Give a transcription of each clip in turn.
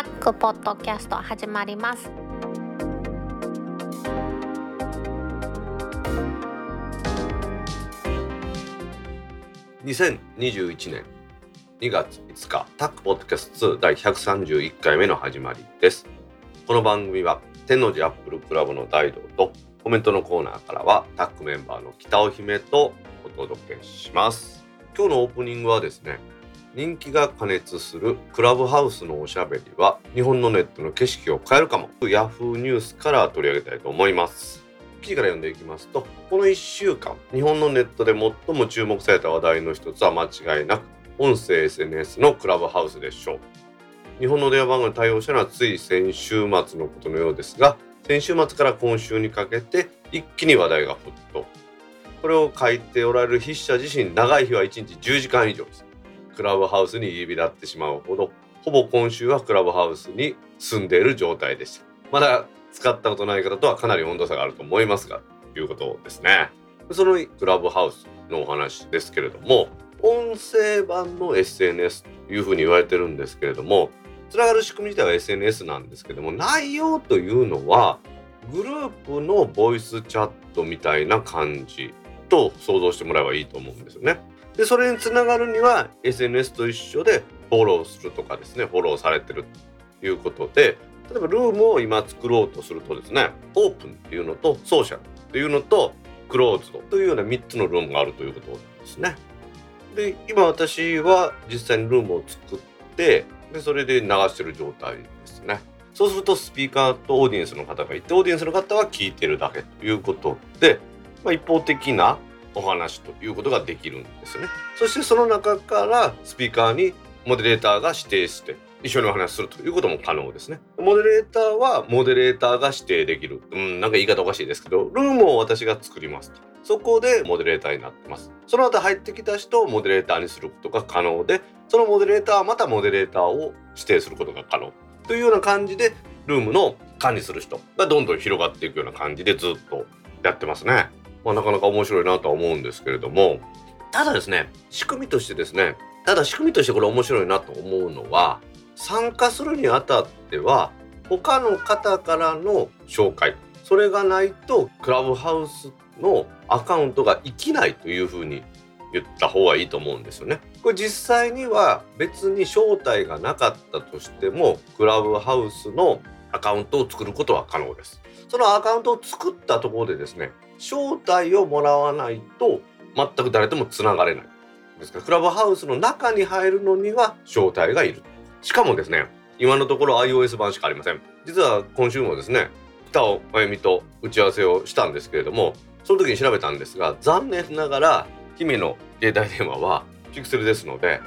タックポッドキャスト始まります。2021年2月5日タックポッドキャスト2第131回目の始まりです。この番組は天王寺アップルクラブの大道とコメントのコーナーからはタックメンバーの北尾姫とお届けします。今日のオープニングはですね人気が過熱するクラブハウスのおしゃべりは日本のネットの景色を変えるかもヤフーニュースから取り上げたいと思います。記事から読んでいきますとこの1週間日本のネットで最も注目された話題の一つは間違いなく音声 SNS のクラブハウスでしょう。日本の電話番号に対応したのはつい先週末のことのようですが先週末から今週にかけて一気に話題が沸騰これを書いておられる筆者自身長い日は1日10時間以上です。クラブハウスに入り浸ってしまうほどほぼ今週はクラブハウスに住んでいる状態でしたまだ使ったことない方とはかなり温度差があると思いますがということですねそのクラブハウスのお話ですけれども音声版の SNS というふうに言われてるんですけれどもつながる仕組み自体は SNS なんですけども内容というのはグループのボイスチャットみたいな感じと想像してもらえばいいと思うんですよね。でそれにつながるには SNS と一緒でフォローするとかですねフォローされてるということで例えばルームを今作ろうとするとですねオープンっていうのとソーシャルっていうのとクローズドというような3つのルームがあるということですね。で今私は実際にルームを作ってでそれで流してる状態ですね。そうするとスピーカーとオーディエンスの方がいてオーディエンスの方は聞いてるだけということで、まあ、一方的なお話ということができるんですね。そしてその中からスピーカーにモデレーターが指定して一緒にお話するということも可能ですね。モデレーターはモデレーターが指定できる。うん、なんか言い方おかしいですけど、ルームを私が作りますと。そこでモデレーターになってます。その後入ってきた人をモデレーターにすることが可能で、そのモデレーターはまたモデレーターを指定することが可能。というような感じで、ルームの管理する人がどんどん広がっていくような感じでずっとやってますね。まあ、なかなか面白いなとは思うんですけれども、ただですね、仕組みとしてですね、ただ仕組みとしてこれ面白いなと思うのは、参加するにあたっては他の方からの紹介それがないとクラブハウスのアカウントが生きないというふうに言った方がいいと思うんですよね。これ実際には別に招待がなかったとしてもクラブハウスのアカウントを作ることは可能です。そのアカウントを作ったところでですね招待をもらわないと全く誰ともつながれない。ですからクラブハウスの中に入るのには招待がいる。しかもですね今のところ iOS 版しかありません実は今週もですね北尾真由美と打ち合わせをしたんですけれどもその時に調べたんですが残念ながら姫の携帯電話はピクセルですので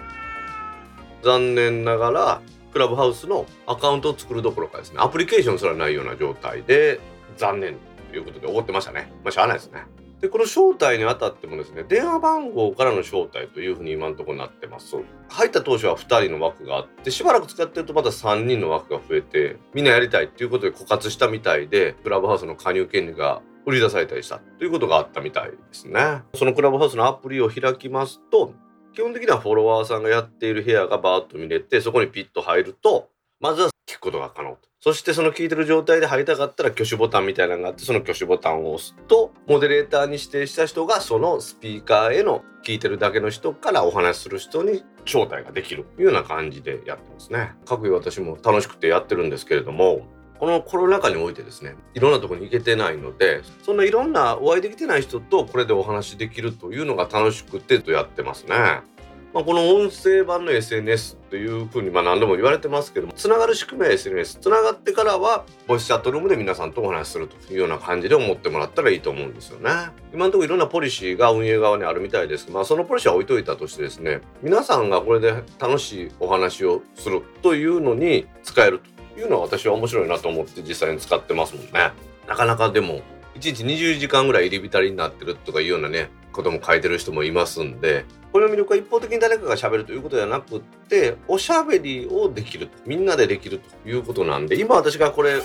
残念ながらクラブハウスのアカウントを作るどころかですねアプリケーションすらないような状態で残念いうことで怒ってましたね。まあしゃあないですね。でこの招待にあたってもですね電話番号からの招待というふうに今のところなってます。入った当初は2人の枠があってしばらく使ってるとまた3人の枠が増えてみんなやりたいっていうことで枯渇したみたいでクラブハウスの加入権利が売り出されたりしたということがあったみたいですね。そのクラブハウスのアプリを開きますと基本的にはフォロワーさんがやっている部屋がバーッと見れてそこにピッと入るとまずは聞くことが可能とそしてその聞いてる状態で入りたかったら挙手ボタンみたいなのがあってその挙手ボタンを押すとモデレーターに指定した人がそのスピーカーへの聞いてるだけの人からお話しする人に招待ができるというような感じでやってますね。各位私も楽しくてやってるんですけれどもこのコロナ禍においてですねいろんなとこに行けてないのでそんないろんなお会いできてない人とこれでお話できるというのが楽しくてとやってますね。まあ、この音声版の SNS というふうにまあ何度も言われてますけどもつながる仕組みは SNS つながってからはボイスチャットルームで皆さんとお話しするというような感じで思ってもらったらいいと思うんですよね。今のところいろんなポリシーが運営側にあるみたいです。まあそのポリシーは置いといたとしてですね皆さんがこれで楽しいお話をするというのに使えるというのは私は面白いなと思って実際に使ってますもんね。なかなかでも1日20時間ぐらい入り浸りになってるとかいうようなねことも書いてる人もいますんでこれの魅力は一方的に誰かがしゃべるということではなくっておしゃべりをできるみんなでできるということなんで今私がこれ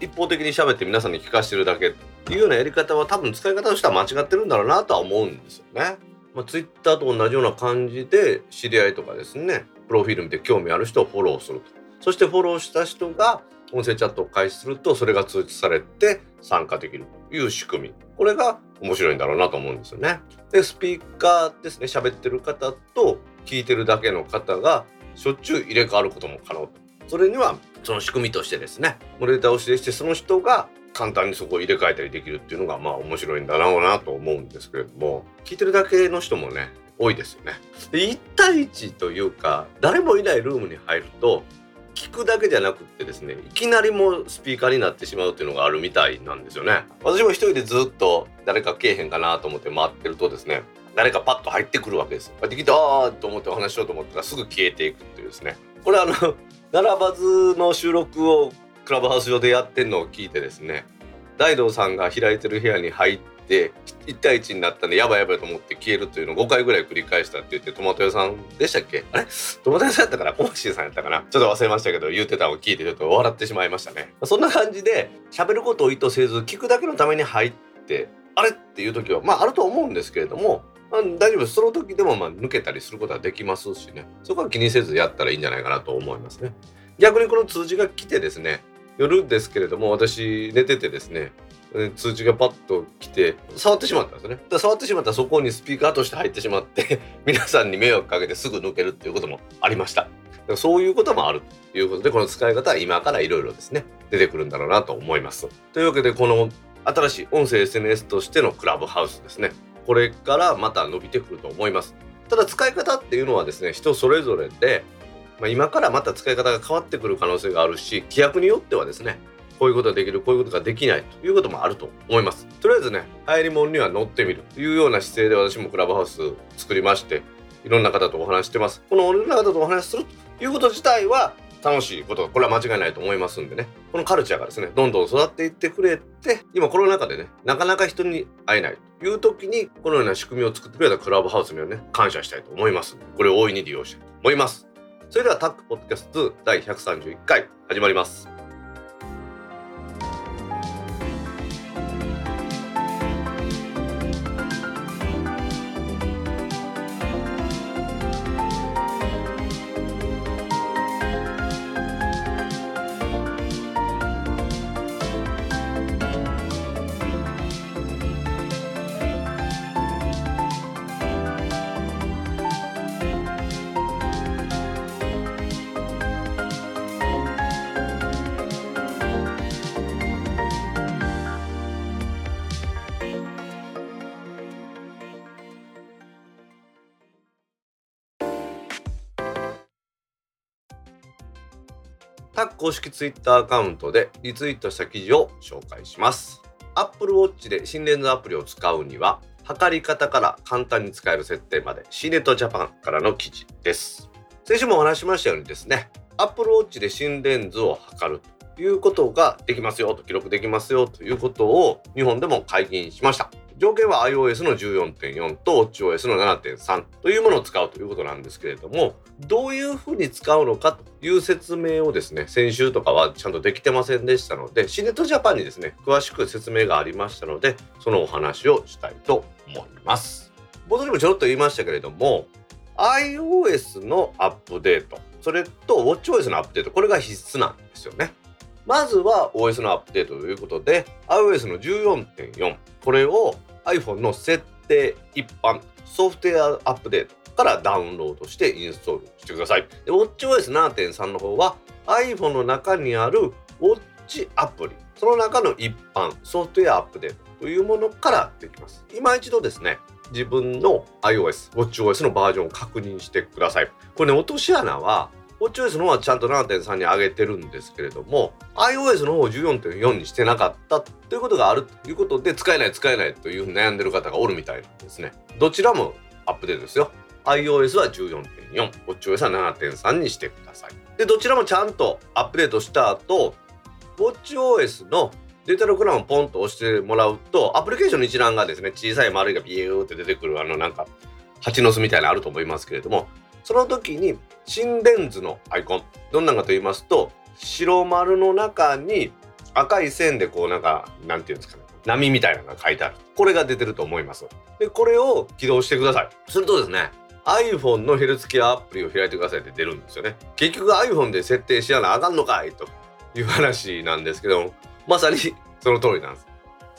一方的に喋って皆さんに聞かせてるだけっていうようなやり方は多分使い方としては間違ってるんだろうなとは思うんですよね。まあ、Twitter と同じような感じで知り合いとかですねプロフィール見て興味ある人をフォローすると。そしてフォローした人が音声チャットを開始するとそれが通知されて参加できるという仕組み。これが面白いんだろうなと思うんですよね。でスピーカーですね喋ってる方と聞いてるだけの方がしょっちゅう入れ替わることも可能とそれにはその仕組みとしてですねモデレーターを指定してその人が簡単にそこを入れ替えたりできるっていうのがまあ面白いんだろうなと思うんですけれども聞いてるだけの人もね多いですよね。で1対1というか誰もいないルームに入ると聞くだけじゃなくってですねいきなりもスピーカーになってしまうっていうのがあるみたいなんですよね。私も一人でずっと誰かけえへんかなと思って回ってるとですね誰かパッと入ってくるわけです。入ってきてああと思ってお話ししようと思ったらすぐ消えていくっていうですね。これあの並ばずの収録をクラブハウス上でやってんのを聞いてですね大道さんが開いてる部屋に入ってって1対1になったんでやばいやばいと思って消えるというのを5回ぐらい繰り返したって言ってトマト屋さんでしたっけ？あれ？トマト屋さんやったかな？コマシーさんやったかな？ちょっと忘れましたけど言ってたのを聞いてちょっと笑ってしまいましたね。そんな感じで喋ることを意図せず聞くだけのために入ってあれ？っていう時はまああると思うんですけれどもまあ、大丈夫その時でもまあ抜けたりすることはできますしね。そこは気にせずやったらいいんじゃないかなと思いますね。逆にこの通知が来てですね夜ですけれども私寝ててですね通知がパッと来て触ってしまったんですね。触ってしまったらそこにスピーカーとして入ってしまって 皆さんに迷惑かけてすぐ抜けるっていうこともありました。そういうこともあるということでこの使い方は今からいろいろですね出てくるんだろうなと思います。というわけでこの新しい音声 SNS としてのクラブハウスですね。これからまた伸びてくると思います。ただ使い方っていうのはですね人それぞれで、まあ、今からまた使い方が変わってくる可能性があるし規約によってはですねこういうことができるこういうことができないということもあると思います。とりあえずね入り物には乗ってみるというような姿勢で私もクラブハウス作りましていろんな方とお話してます。このいろんな方とお話するということ自体は楽しいことこれは間違いないと思いますんでね。このカルチャーがですねどんどん育っていってくれて今コロナ禍でねなかなか人に会えないという時にこのような仕組みを作ってくれたクラブハウスにはね感謝したいと思います。これを大いに利用したいと思います。それではタックポッドキャスト第131回始まります。タック公式ツイッターアカウントでリツイートした記事を紹介します。Apple Watch で心電図アプリを使うには、測り方から簡単に使える設定まで C ネットジャパンからの記事です。先週もお話しましたようにですね、Apple Watch で心電図を測るということができますよと記録できますよということを日本でも解禁しました。条件は iOS の14.4と WatchOS の7.3というものを使うということなんですけれどもどういうふうに使うのかという説明をですね先週とかはちゃんとできてませんでしたのでシネットジャパンにですね詳しく説明がありましたのでそのお話をしたいと思います。冒頭にもちょろっと言いましたけれども iOS のアップデートそれと WatchOS のアップデートこれが必須なんですよね。まずは OS のアップデートということで iOS の14.4これを iPhone の設定一般ソフトウェアアップデートからダウンロードしてインストールしてください。で WatchOS7.3 の方は iPhone の中にある Watch アプリその中の一般ソフトウェアアップデートというものからできます。今一度ですね自分の iOS、WatchOS のバージョンを確認してください。これね、落とし穴は WatchOS の方はちゃんと7.3に上げてるんですけれども iOS の方を14.4にしてなかったということがある。ということで使えない使えないというふうに悩んでる方がおるみたいなんですね。どちらもアップデートですよ。iOS は14.4 WatchOS は7.3にしてください。でどちらもちゃんとアップデートした後 WatchOS のデータログラムをポンと押してもらうとアプリケーションの一覧がですね小さい丸いがビューって出てくるあのなんか蜂の巣みたいなのあると思いますけれどもその時に心電図のアイコンどんなかと言いますと白丸の中に赤い線でこうなんかなんていうんですかね波みたいなのが書いてある。これが出てると思います。でこれを起動してください。するとですね iPhone のヘルスケアアプリを開いてくださいって出るんですよね。結局 iPhone で設定しやなあかんのかいという話なんですけどもまさに その通りなんです。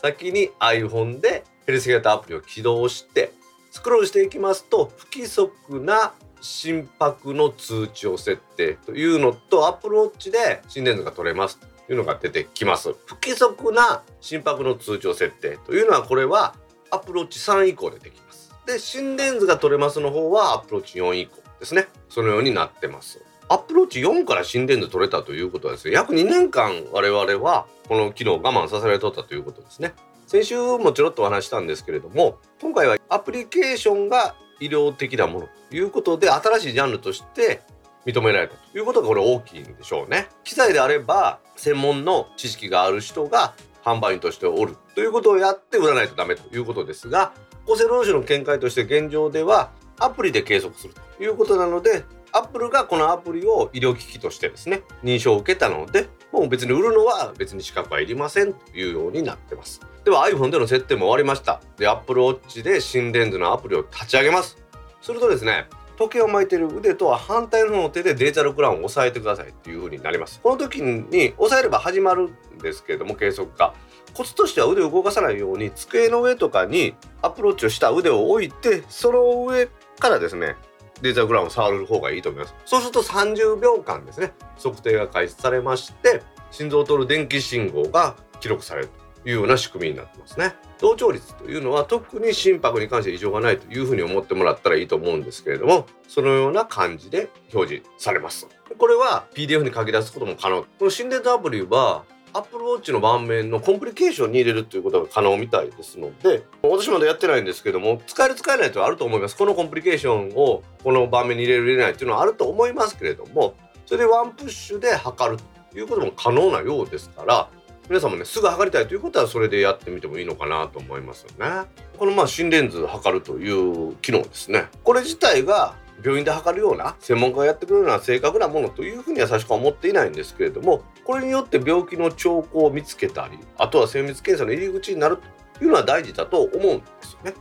先に iPhone でヘルスケアアプリを起動してスクロールしていきますと不規則な心拍の通知を設定というのと Apple Watch で心電図が取れますというのが出てきます。不規則な心拍の通知を設定というのはこれは Apple Watch 3以降でできます。で心電図が取れますの方は Apple Watch 4以降ですね。そのようになってます。アップローチ4から心電図取れたということはですね約2年間我々はこの機能を我慢させられとったということですね。先週もちょろっとお話したんですけれども今回はアプリケーションが医療的なものということで新しいジャンルとして認められたということがこれ大きいんでしょうね。機材であれば専門の知識がある人が販売員としておるということをやって売らないとダメということですが厚生労働省の見解として現状ではアプリで計測するということなのでアップルがこのアプリを医療機器としてですね認証を受けたのでもう別に売るのは別に資格はいりませんというようになってます。では iPhone での設定も終わりました。で Apple Watch で心電図のアプリを立ち上げます。するとですね時計を巻いてる腕とは反対の方の手でデータルクラウンを押さえてくださいっていう風になります。この時に押さえれば始まるんですけれども計測が。コツとしては腕を動かさないように机の上とかにアプローチをした腕を置いてその上からですねデータグラムを触る方がいいと思います。そうすると30秒間ですね測定が開始されまして心臓を通る電気信号が記録される。いうような仕組みになってますね。同調率というのは特に心拍に関して異常がないというふうに思ってもらったらいいと思うんですけれどもそのような感じで表示されます。これは PDF に書き出すことも可能。この心電図アプリはアップルウォッチの盤面のコンプリケーションに入れるということが可能みたいですので私まだやってないんですけども使える使えないとはあると思います。このコンプリケーションをこの盤面に入れる入れないっていうのはあると思いますけれどもそれでワンプッシュで測るということも可能なようですから皆さんもねすぐ測りたいということはそれでやってみてもいいのかなと思いますよねこのまあ心電図測るという機能ですねこれ自体が病院で測るような専門家がやってくるような正確なものというふうには最初から思っていないんですけれどもこれによって病気の兆候を見つけたりあとは精密検査の入り口になるというのは大事だと思うんですよね。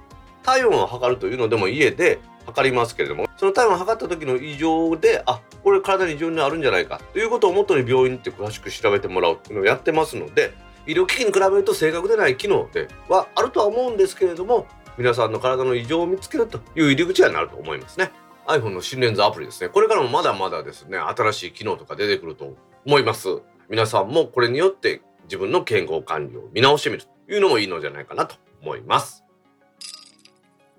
体温を測るというのでも家で測りますけれどもその体温を測った時の異常であこれ体に異常にあるんじゃないかということをもとに病院って詳しく調べてもらうっていうのをやってますので医療機器に比べると正確でない機能ではあるとは思うんですけれども皆さんの体の異常を見つけるという入り口になると思いますね。iPhone の心電図アプリですね。これからもまだまだですね、新しい機能とか出てくると思います。皆さんもこれによって自分の健康管理を見直してみるというのもいいのじゃないかなと思います。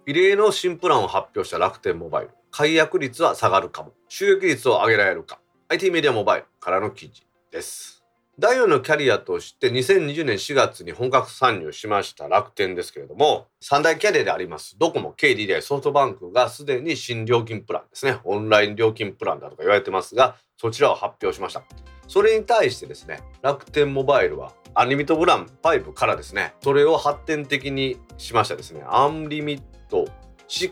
異例の新プランを発表した楽天モバイル。解約率は下がるかも。収益率を上げられるか。IT メディアモバイルからの記事です。第4のキャリアとして2020年4月に本格参入しました楽天ですけれども、三大キャリアでありますドコモ、KDDI、ソフトバンクがすでに新料金プランですね、オンライン料金プランだとか言われてますが、そちらを発表しました。それに対してですね、楽天モバイルはアンリミットプラン5からですね、それを発展的にしましたですね、アンリミット6、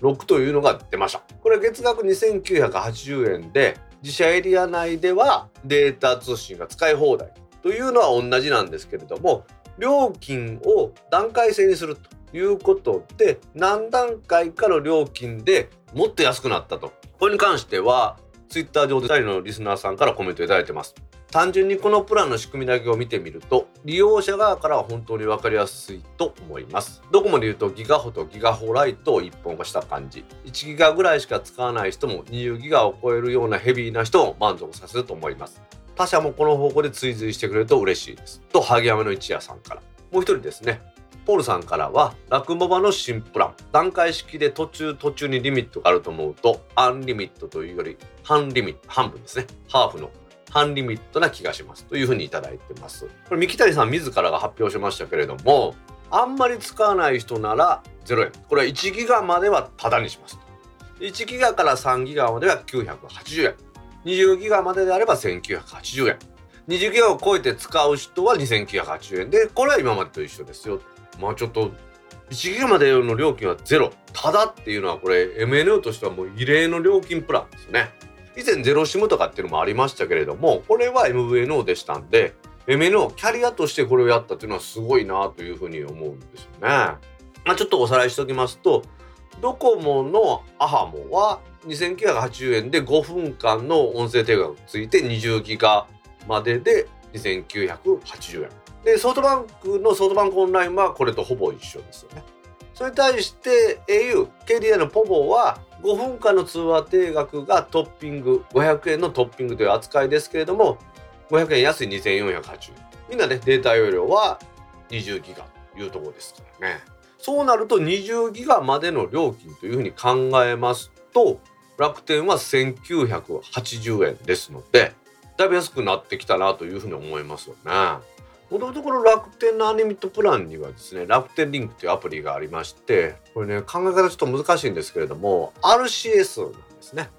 6というのが出ました。これは月額2980円で自社エリア内ではデータ通信が使い放題というのは同じなんですけれども料金を段階制にするということで何段階かの料金でもっと安くなったとこれに関してはツイッター上で2人のリスナーさんからコメントいただいてます単純にこのプランの仕組みだけを見てみると利用者側からは本当に分かりやすいと思います。どこまで言うとギガホとギガホライトを一本化した感じ。1ギガぐらいしか使わない人も20ギガを超えるようなヘビーな人を満足させると思います。他社もこの方向で追随してくれると嬉しいです。と萩山の一夜さんから。もう一人ですね。ポールさんからは、ラクモバの新プラン。段階式で途中途中にリミットがあると思うと、アンリミットというより、半リミット、半分ですね。ハーフの半リミットな気がしますというふうにいただいてます。これ三木谷さん自らが発表しましたけれどもあんまり使わない人なら0円。これは1ギガまではタダにします1ギガから3ギガまでは980円。20ギガまでであれば1980円。20ギガを超えて使う人は2980円。でこれは今までと一緒ですよ。まあちょっと1ギガまでの料金はゼロ。ただっていうのはこれ MNO としてはもう異例の料金プランですね。以前ゼロシムとかっていうのもありましたけれどもこれは MVNO でしたんで MNO キャリアとしてこれをやったっていうのはすごいなというふうに思うんですよね。まあ、ちょっとおさらいしておきますとドコモのアハモは2980円で5分間の音声定額ついて20ギガまでで2980円でソフトバンクのソフトバンクオンラインはこれとほぼ一緒ですよねそれに対して au、KDA のポボは5分間の通話定額がトッピング500円のトッピングという扱いですけれども500円安い2480円みんなねデータ容量は20ギガというところですからねそうなると20ギガまでの料金というふうに考えますと楽天は1980円ですのでだいぶ安くなってきたなというふうに思いますよね。もともとこの楽天のアニメットプランにはですね楽天リンクというアプリがありましてこれね考え方ちょっと難しいんですけれども RCS なんですね。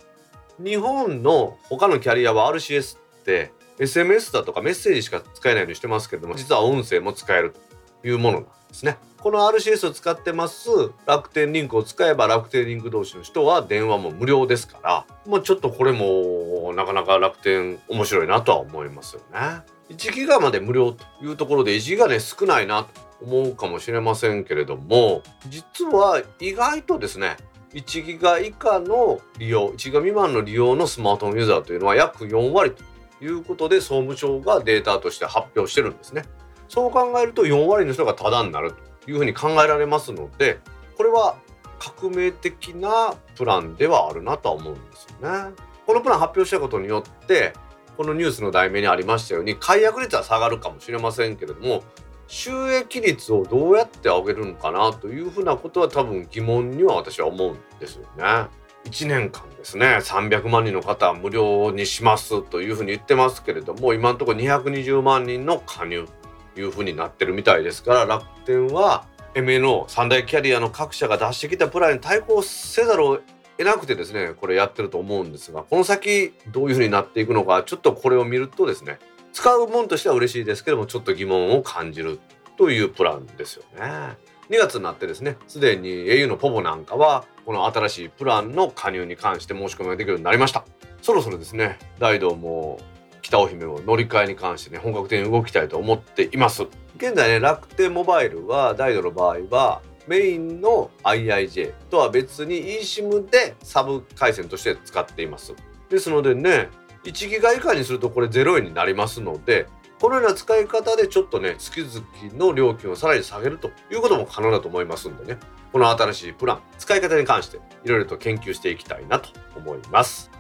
日本の他のキャリアは RCS って SMS だとかメッセージしか使えないようにしてますけれども実は音声も使えるというものなんですね。この RCS を使ってます楽天リンクを使えば楽天リンク同士の人は電話も無料ですからもうちょっとこれもなかなか楽天面白いなとは思いますよね1ギガまで無料というところで1ギガで少ないなと思うかもしれませんけれども実は意外とですね1ギガ以下の利用1ギガ未満の利用のスマートフォンユーザーというのは約4割ということで総務省がデータとして発表してるんですねそう考えると4割の人がタダになるというふうに考えられますのでこれは革命的なプランではあるなとは思うんですよね。このプラン発表したことによってこのニュースの題名にありましたように解約率は下がるかもしれませんけれども収益率をどうやって上げるのかなというふうなことは多分疑問には私は思うんですよね。1年間ですね300万人の方は無料にしますというふうに言ってますけれども今のところ220万人の加入というふうになってるみたいですから楽天は MNO 三大キャリアの各社が出してきたプランに対抗せざるをなくてですねこれやってると思うんですがこの先どういうふうになっていくのかちょっとこれを見るとですね使うもんとしては嬉しいですけどもちょっと疑問を感じるというプランですよね。2月になってですねすでに au のポボなんかはこの新しいプランの加入に関して申し込みができるようになりましたそろそろですね大道も北尾姫を乗り換えに関してね本格的に動きたいと思っています現在ね楽天モバイルはダイドの場合はメインの IIJ とは別に eSIM でサブ回線として使っています。ですのでね1ギガ以下にするとこれ0円になりますのでこのような使い方でちょっとね月々の料金をさらに下げるということも可能だと思いますんでね。この新しいプラン使い方に関していろいろと研究していきたいなと思います。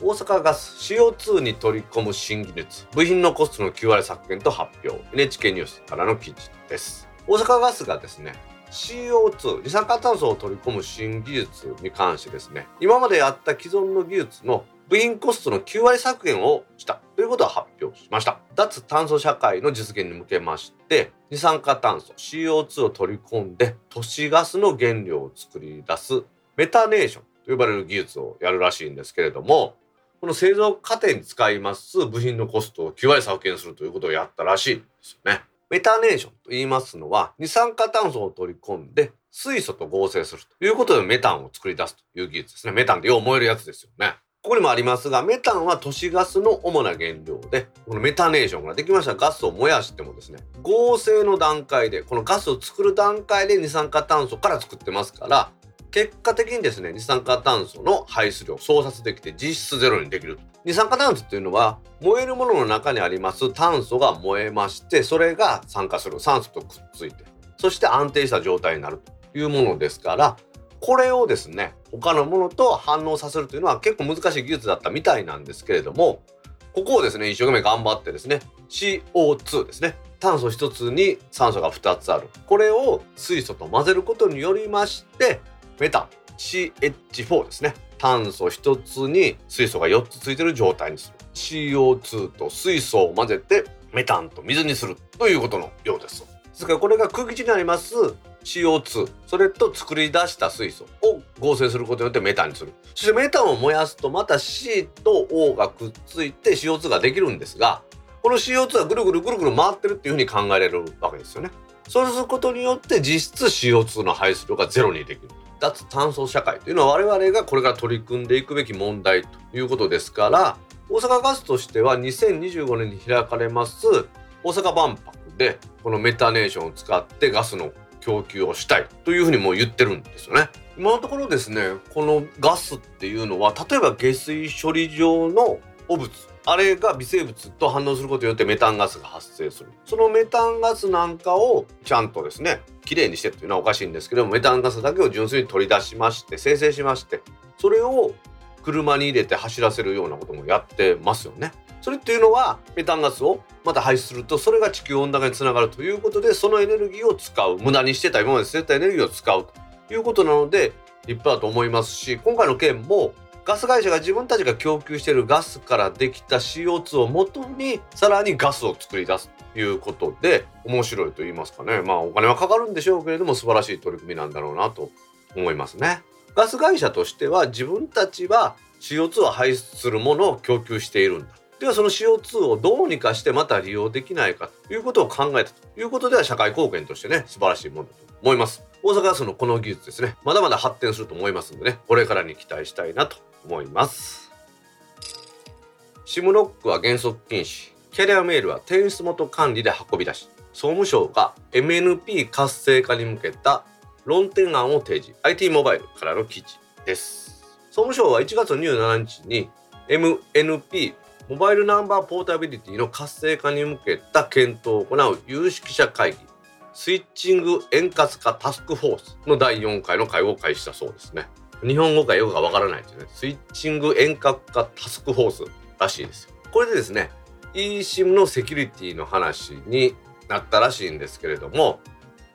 大阪ガス CO2 に取り込む新技術部品のコストの9割削減と発表。NHK ニュースからの記事です。大阪ガスがですね CO2 二酸化炭素を取り込む新技術に関してですね今まであった既存の技術の部品コストの9割削減をしたということを発表しました脱炭素社会の実現に向けまして二酸化炭素 CO2 を取り込んで都市ガスの原料を作り出すメタネーションと呼ばれる技術をやるらしいんですけれどもこの製造過程に使います部品のコストを9割削減するということをやったらしいんですよね。メタネーションと言いますのは二酸化炭素を取り込んで水素と合成するということでメタンを作り出すという技術ですね。メタンってよう燃えるやつですよね。ここにもありますがメタンは都市ガスの主な原料でこのメタネーションができましたガスを燃やしてもですね合成の段階でこのガスを作る段階で二酸化炭素から作ってますから結果的にですね二酸化炭素の排出量を創殺できて実質ゼロにできる二酸化炭素っていうのは燃えるものの中にあります炭素が燃えましてそれが酸化する。酸素とくっついて。そして安定した状態になるというものですからこれをですね他のものと反応させるというのは結構難しい技術だったみたいなんですけれどもここをですね一生懸命頑張ってですね CO2 ですね炭素1つに酸素が2つある。これを水素と混ぜることによりましてメタン CH4 ですね。炭素1つに水素が4つついてる状態にする。CO2 と水素を混ぜてメタンと水にするということのようです。ですからこれが空気中にあります。CO2 それと作り出した水素を合成することによってメタンにする。そしてメタンを燃やすとまた C と O がくっついて CO2 ができるんですがこの CO2 はぐるぐるぐるぐる回ってるっていうふうに考えられるわけですよね。そうすることによって実質 CO2 の排出量がゼロにできる。脱炭素社会というのは我々がこれから取り組んでいくべき問題ということですから大阪ガスとしては2025年に開かれます大阪万博でこのメタネーションを使ってガスの供給をしたいというふうにも言ってるんですよね。今のところですねこのガスっていうのは例えば下水処理場の汚物あれが微生物と反応することによってメタンガスが発生するそのメタンガスなんかをちゃんとですねきれいにしてっていうのはおかしいんですけどもメタンガスだけを純粋に取り出しまして生成しましてそれを車に入れて走らせるようなこともやってますよね。それっていうのはメタンガスをまた排出するとそれが地球温暖化につながるということでそのエネルギーを使う無駄にしてた今まで捨てたエネルギーを使うということなので立派だと思いますし今回の件もガス会社が自分たちが供給しているガスからできた CO2 をもとにさらにガスを作り出すということで面白いと言いますかねまあお金はかかるんでしょうけれども素晴らしい取り組みなんだろうなと思いますね。ガス会社としては自分たちは CO2 を排出するものを供給しているんだ。ではその CO2 をどうにかしてまた利用できないかということを考えたということでは社会貢献としてね素晴らしいものだと思います。大阪ガスのこの技術ですね。まだまだ発展すると思いますんでねこれからに期待したいなと思います。シムロックは原則禁止。キャリアメールは転出元管理で運び出し総務省が MNP 活性化に向けた論点案を提示。IT モバイルからの記事です。総務省は1月27日に MNP モバイルナンバーポータビリティの活性化に向けた検討を行う有識者会議スイッチング円滑化タスクフォースの第4回の会合を開始したそうですね。日本語かよくわからないですね。スイッチング遠隔化タスクフォースらしいですこれでですね eSIM のセキュリティの話になったらしいんですけれども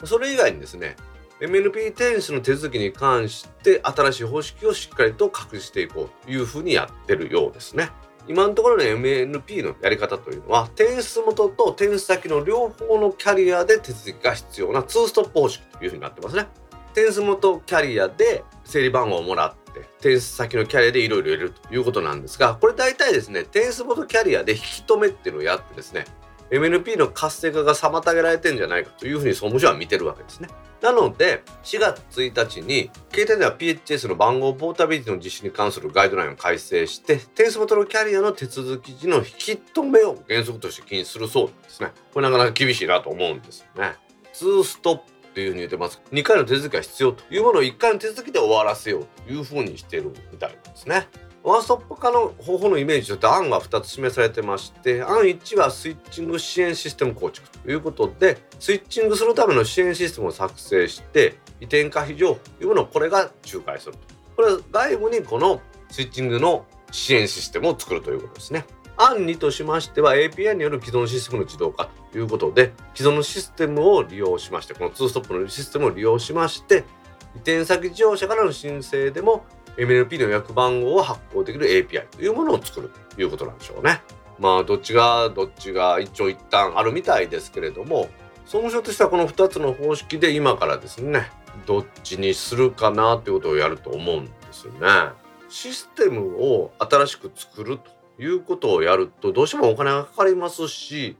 それ以外にですね MNP 転出の手続きに関して新しい方式をしっかりと確立していこうというふうにやってるようですね。今のところの MNP のやり方というのは転出元と転出先の両方のキャリアで手続きが必要な2ストップ方式というふうになってますね。転出元キャリアで整理番号をもらって転出先のキャリアでいろいろ入れるということなんですがこれ大体ですね転出元キャリアで引き止めっていうのをやってですね MNP の活性化が妨げられてんじゃないかというふうに総務省は見てるわけですね。なので4月1日に携帯では PHS の番号ポータビリティの実施に関するガイドラインを改正して転送元のキャリアの手続き時の引き止めを原則として禁止するそうなんですね。これなかなか厳しいなと思うんですよね。2ストップというふうに言ってます。2回の手続きが必要というものを1回の手続きで終わらせようというふうにしてるみたいなんですね。ワンストップ化の方法のイメージとして案が2つ示されてまして案1はスイッチング支援システム構築ということでスイッチングするための支援システムを作成して移転可否情報というものをこれが仲介すると。これは外部にこのスイッチングの支援システムを作るということですね。案2としましては API による既存システムの自動化ということで既存のシステムを利用しましてこの2ストップのシステムを利用しまして移転先事業者からの申請でも MNP の予約番号を発行できる API というものを作るということなんでしょうね。まあどっちがどっちが一長一短あるみたいですけれども総務省としてはこの2つの方式で今からですねどっちにするかなということをやると思うんですよね。システムを新しく作るということをやるとどうしてもお金がかかりますし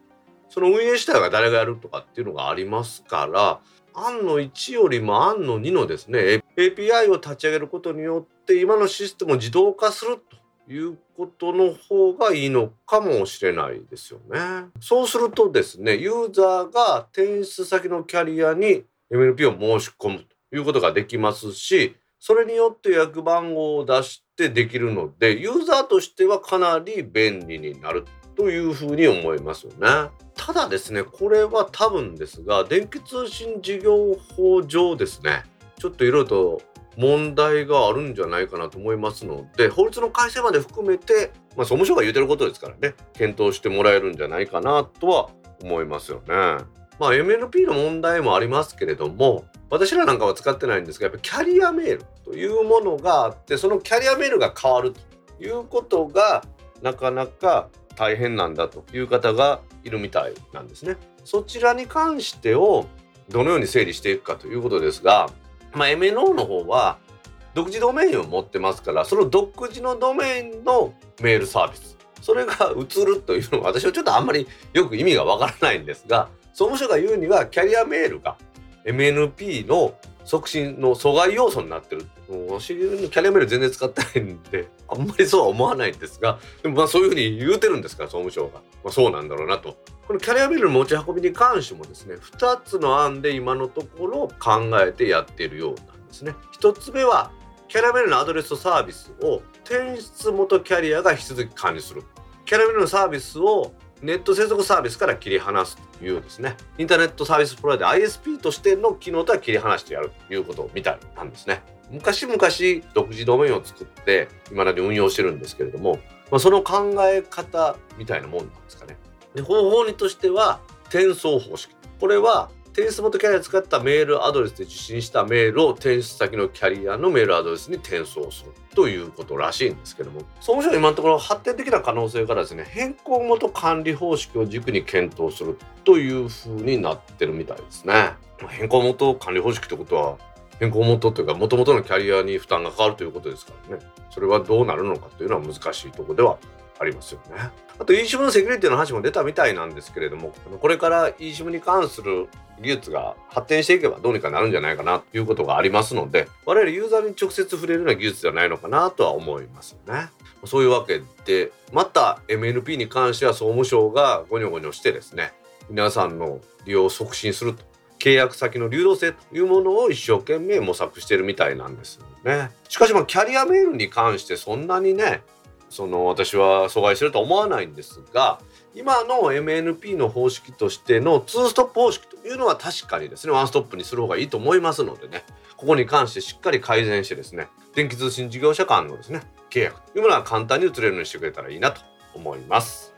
その運営自体が誰がやるとかっていうのがありますから案の1よりも案の2のですね API を立ち上げることによって今のシステムを自動化するということの方がいいのかもしれないですよね。そうするとですねユーザーが転出先のキャリアに MLP を申し込むということができますしそれによって予約番号を出してできるのでユーザーとしてはかなり便利になるというふうに思いますよね。ただですねこれは多分ですが電気通信事業法上ですねちょっといろいろと問題があるんじゃないかなと思いますので法律の改正まで含めて、まあ、総務省が言うてることですからね検討してもらえるんじゃないかなとは思いますよね。まあ MNP の問題もありますけれども私らなんかは使ってないんですがやっぱキャリアメールというものがあってそのキャリアメールが変わるということがなかなか大変なんだという方がいるみたいなんですね。そちらに関してをどのように整理していくかということですが、まあ、MNO の方は独自ドメインを持ってますからその独自のドメインのメールサービス。それが移るというのは私はちょっとあんまりよく意味がわからないんですが総務省が言うにはキャリアメールが MNP の促進の阻害要素になってる。もう私キャリアメール全然使ってないんであんまりそうは思わないんですがでもまあそういうふうに言うてるんですから総務省が、まあ、そうなんだろうなと。このキャリアメールの持ち運びに関してもですね2つの案で今のところ考えてやっているようなんですね。1つ目はキャリアメールのアドレスとサービスを転出元キャリアが引き続き管理する。キャリアメールのサービスをネット接続サービスから切り離すというですね。インターネットサービスプロバイダー ISP としての機能とは切り離してやるということみたいなんですね。昔々独自ドメインを作って今だに運用してるんですけれども、まあ、その考え方みたいなもんなんですかね。で方法にとしては転送方式。これは転出元キャリア使ったメールアドレスで受信したメールを転出先のキャリアのメールアドレスに転送する。ということらしいんですけども。総務省今のところ発展的な可能性からですね変更元管理方式を軸に検討するというふうになってるみたいですね。変更元管理方式ってことは変更元というか元々のキャリアに負担がかかるということですからねそれはどうなるのかというのは難しいとこではありますよね。あと eSIM のセキュリティの話も出たみたいなんですけれどもこれから eSIM に関する技術が発展していけばどうにかなるんじゃないかなということがありますので我々ユーザーに直接触れるような技術ではないのかなとは思いますよね。そういうわけでまた MNP に関しては総務省がゴニョゴニョしてですね皆さんの利用を促進すると契約先の流動性というものを一生懸命模索してるみたいなんですよね。しかしまあキャリアメールに関してそんなにねその私は阻害してるとは思わないんですが今の MNP の方式としての2ストップ方式というのは確かにですねワンストップにする方がいいと思いますのでねここに関してしっかり改善してですね電気通信事業者間のですね契約というものは簡単に移れるようにしてくれたらいいなと思います。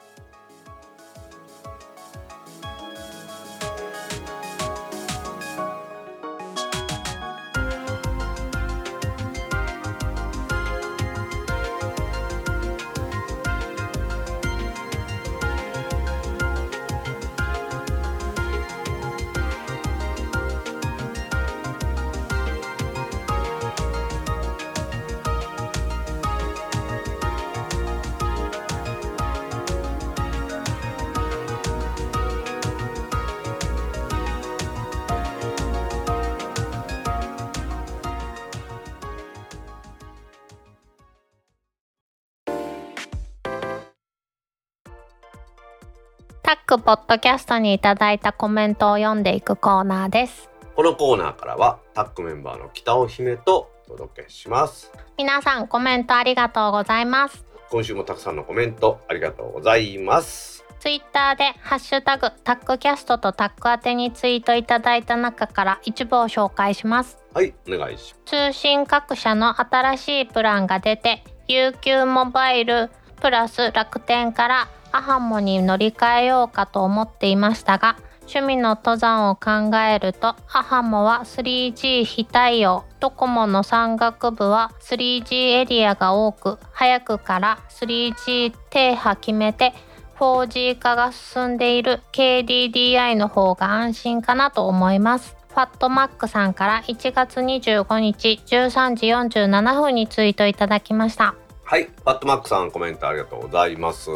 タックポッドキャストにいただいたコメントを読んでいくコーナーです。このコーナーからはタックメンバーの北尾姫とお届けします。皆さんコメントありがとうございます。今週もたくさんのコメントありがとうございます。ツイッターでハッシュタグタックキャストとタック宛てにツイートいただいた中から一部を紹介します。はいお願いします。通信各社の新しいプランが出て UQ モバイルプラス楽天からアハモに乗り換えようかと思っていましたが趣味の登山を考えるとアハモは 3G 非対応。ドコモの山岳部は 3G エリアが多く早くから 3G 停波決めて 4G 化が進んでいる KDDI の方が安心かなと思います。ファットマックさんから1月25日13時47分にツイートいただきました。はいファットマックさんコメントありがとうございます。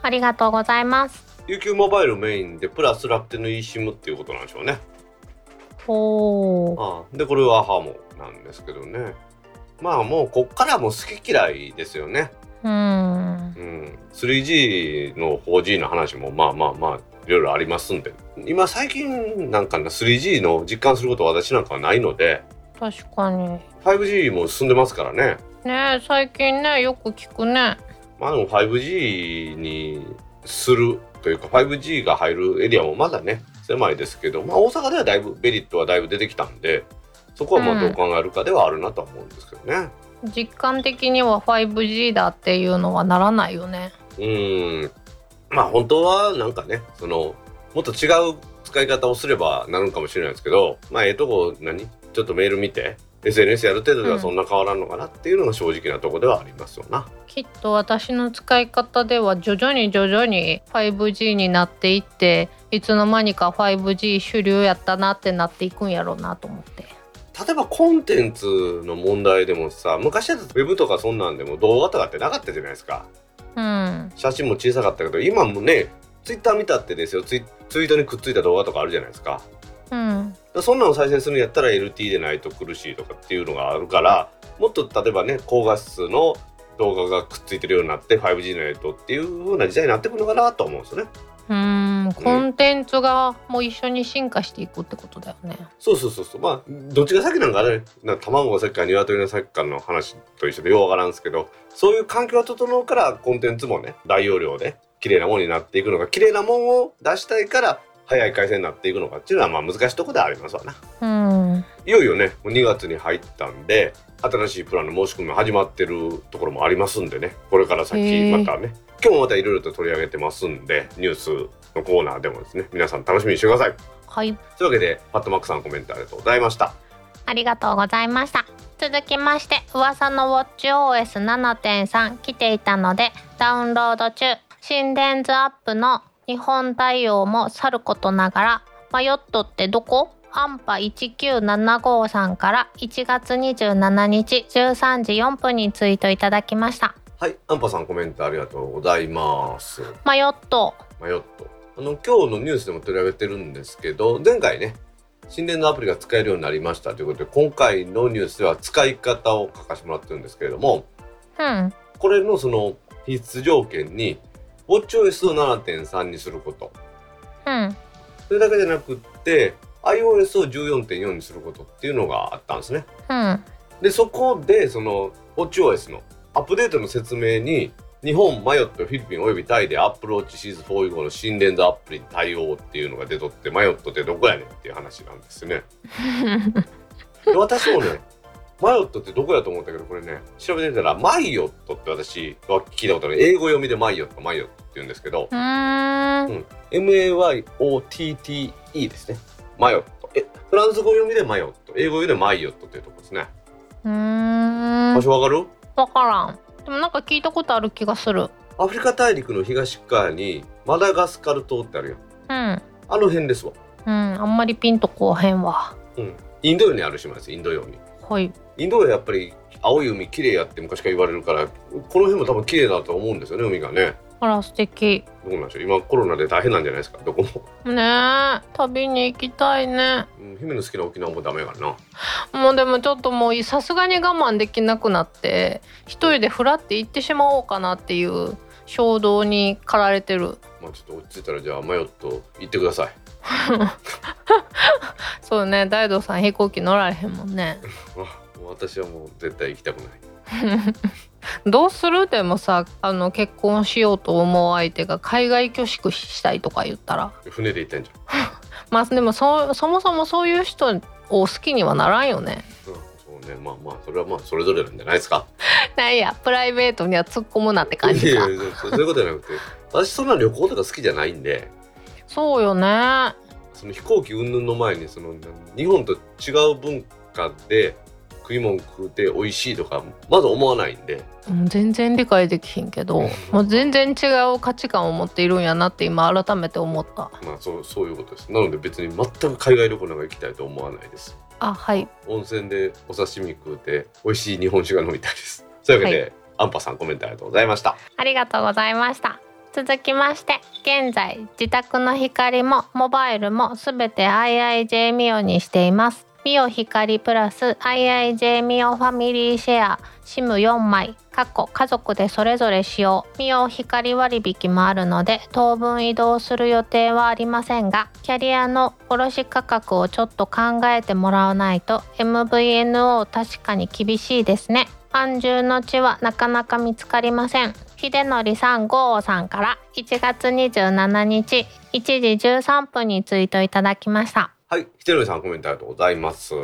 ありがとうございます。UQ モバイルメインでプラス楽天の eSIM っていうことなんでしょうね。おああでこれはハモなんですけどね。まあもうこっからも好き嫌いですよね。うん、うん、3G の 4G の話もまあまあまあいろいろありますんで。今最近なんかな 3G の実感すること私なんかはないので。確かに。5G も進んでますからねね最近ねよく聞くね。まあでも 5G にするというか 5G が入るエリアもまだね狭いですけど、まあ、大阪ではだいぶベリットはだいぶ出てきたんでそこはまあどう考えるかではあるなとは思うんですけどね、うん、実感的には 5G だっていうのはならないよね。うん。まあ本当はなんかねそのもっと違う使い方をすればなるかもしれないですけどまあええとこ何？ちょっとメール見て SNS やる程度ではそんな変わらんのかなっていうのが正直なとこではありますよな、うん、きっと私の使い方では徐々に徐々に 5G になっていっていつの間にか 5G 主流やったなってなっていくんやろうなと思って。例えばコンテンツの問題でもさ昔だとウェブとかそんなんでも動画とかってなかったじゃないですか、うん、写真も小さかったけど今もねツイッター見たってですよ。ツイツイートにくっついた動画とかあるじゃないですか。うん、らそんなの再生するんやったら LT でないと苦しいとかっていうのがあるからもっと例えばね高画質の動画がくっついてるようになって 5G のネットっていう風な時代になってくるのかなと思うんですよね。うんコンテンツがもう一緒に進化していくってことだよね。そうそうそうそうまあどっちが先なんかねな卵が先か鶏が先かの話と一緒でようわからんすけどそういう環境が整うからコンテンツもね大容量で綺麗なものになっていくのか綺麗なものを出したいから早い回線になっていくのかっていうのはまあ難しいところではありますわな。うん。いよいよねもう2月に入ったんで新しいプランの申し込みも始まってるところもありますんでね。これからへ先ー。またね。今日もまたいろいろと取り上げてますんでニュースのコーナーでもですね皆さん楽しみにしてください。はい。というわけでパットマックさんコメントありがとうございました。ありがとうございました。続きまして、噂の WatchOS7.3 来ていたので、ダウンロード中、心電図アップの日本対応もさることながら、マヨットってどこ？アンパ1975さんから1月27日13時4分にツイートいただきました。はいアンパさんコメントありがとうございますマヨット。マヨットあの今日のニュースでも取り上げてるんですけど前回ね心電のアプリが使えるようになりましたということで今回のニュースでは使い方を書かせてもらってるんですけれどもうん。これのその必須条件に WatchOS を7.3にすることうん。それだけじゃなくって iOS を14.4にすることっていうのがあったんですねうん。でそこでその WatchOS のアップデートの説明に日本、マヨット、フィリピンおよびタイで Apple Watch シーズン4以降の心電図アプリに対応っていうのが出とってマヨットってどこやねんっていう話なんですね で私もねマヨットってどこやと思ったけどこれね調べてみたらマイヨットって私は聞いたことある英語読みでマイヨットマイヨットって言うんですけどうーん。MAYOTTE ですねマヨットえフランス語読みでマヨット英語読みでマイヨットっていうところですねうーん場。所わかる？わからん。でもなんか聞いたことある気がする。アフリカ大陸の東側にマダガスカル島ってあるようん。あの辺ですわうん。あんまりピンとこうへんわ。うんインド洋にある島ですインド洋にはい。インド洋やっぱり青い海綺麗やって昔から言われるからこの辺も多分綺麗だと思うんですよね海がねあら素敵。どうなんでしょう今コロナで大変なんじゃないですかどこも、ねえ、旅に行きたいね。うん、姫の好きな沖縄もダメやからなもうでもちょっともうさすがに我慢できなくなって一人でフラって行ってしまおうかなっていう衝動に駆られてる。まあちょっと落ち着いたらじゃあマヨット行ってください そうね、大道さん飛行機乗られへんもんね。私はもう絶対行きたくない。どうする？でもさあの結婚しようと思う相手が海外挙式したいとか言ったら。船で行ったんじまあでもそそもそもそういう人を好きにはならんよね。ゃん、うん、そうね。まあまあそれはまあそれぞれなんじゃないですか。なんやプライベートには突っ込むなって感じか。いやい。やそうそういうことじゃなくて私そんな旅行とか好きじゃないんでそうよね。その飛行機云々の前にその日本と違う文化で食い物食うて美味しいとかまず思わないんで。うん全然理解できひんけどもう全然違う価値観を持っているんやなって今改めて思った。まあそうそういうことです。なので別に全く海外旅行なんか行きたいと思わないです。あはい。温泉でお刺身食うて美味しい日本酒が飲みたいです。というわけで、アンパさんコメントありがとうございました。ありがとうございました。続きまして現在自宅の光もモバイルもすべて IIJ ミオにしています。ミオ光プラス IIJ ミオファミリーシェア SIM4 枚過去家族でそれぞれ使用。ミオ光割引もあるので当分移動する予定はありませんがキャリアの卸価格をちょっと考えてもらわないと MVNO 確かに厳しいですね。安住の地はなかなか見つかりません。秀則さんゴーさんから1月27日1時13分にツイートいただきました。はいひてるさんコメントありがとうございます。あ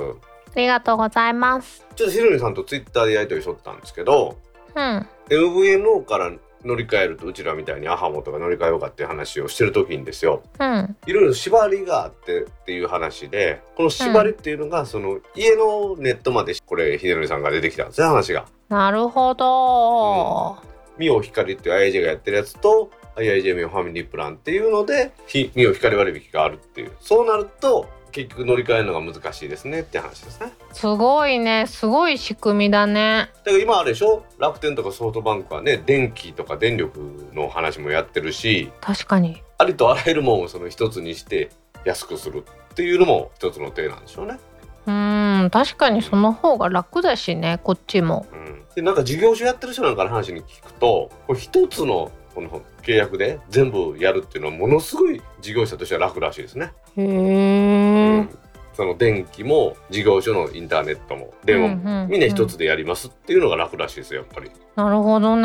りがとうございます。ちょっとひてるさんとツイッターでやり取りしとったんですけどうん。MVNO から乗り換えるとうちらみたいにアハモとか乗り換えようかっていう話をしてる時にですようん。いろいろ縛りがあってっていう話でこの縛りっていうのが、その家のネットまでこれ秀則さんが出てきたんですね話が。なるほど、ミオ光っていう IIJ がやってるやつと IIJ ミオファミリープランっていうのでひミオ光割引があるっていう。そうなると結局乗り換えるのが難しいですねって話ですね。すごいね。すごい仕組みだね。だから今あれでしょ？楽天とかソフトバンクはね電気とか電力の話もやってるし確かに。ありとあらゆるものをその一つにして安くするっていうのも一つの手なんでしょうね。うん確かにその方が楽だしねこっちも。うん、でなんか事業所やってる人なんかの話に聞くとこれ一つのこの契約で全部やるっていうのはものすごい事業者としては楽らしいですね。へえ、うんその電気も事業所のインターネットも電話も、みんな一つでやりますっていうのが楽らしいですよやっぱり。なるほどね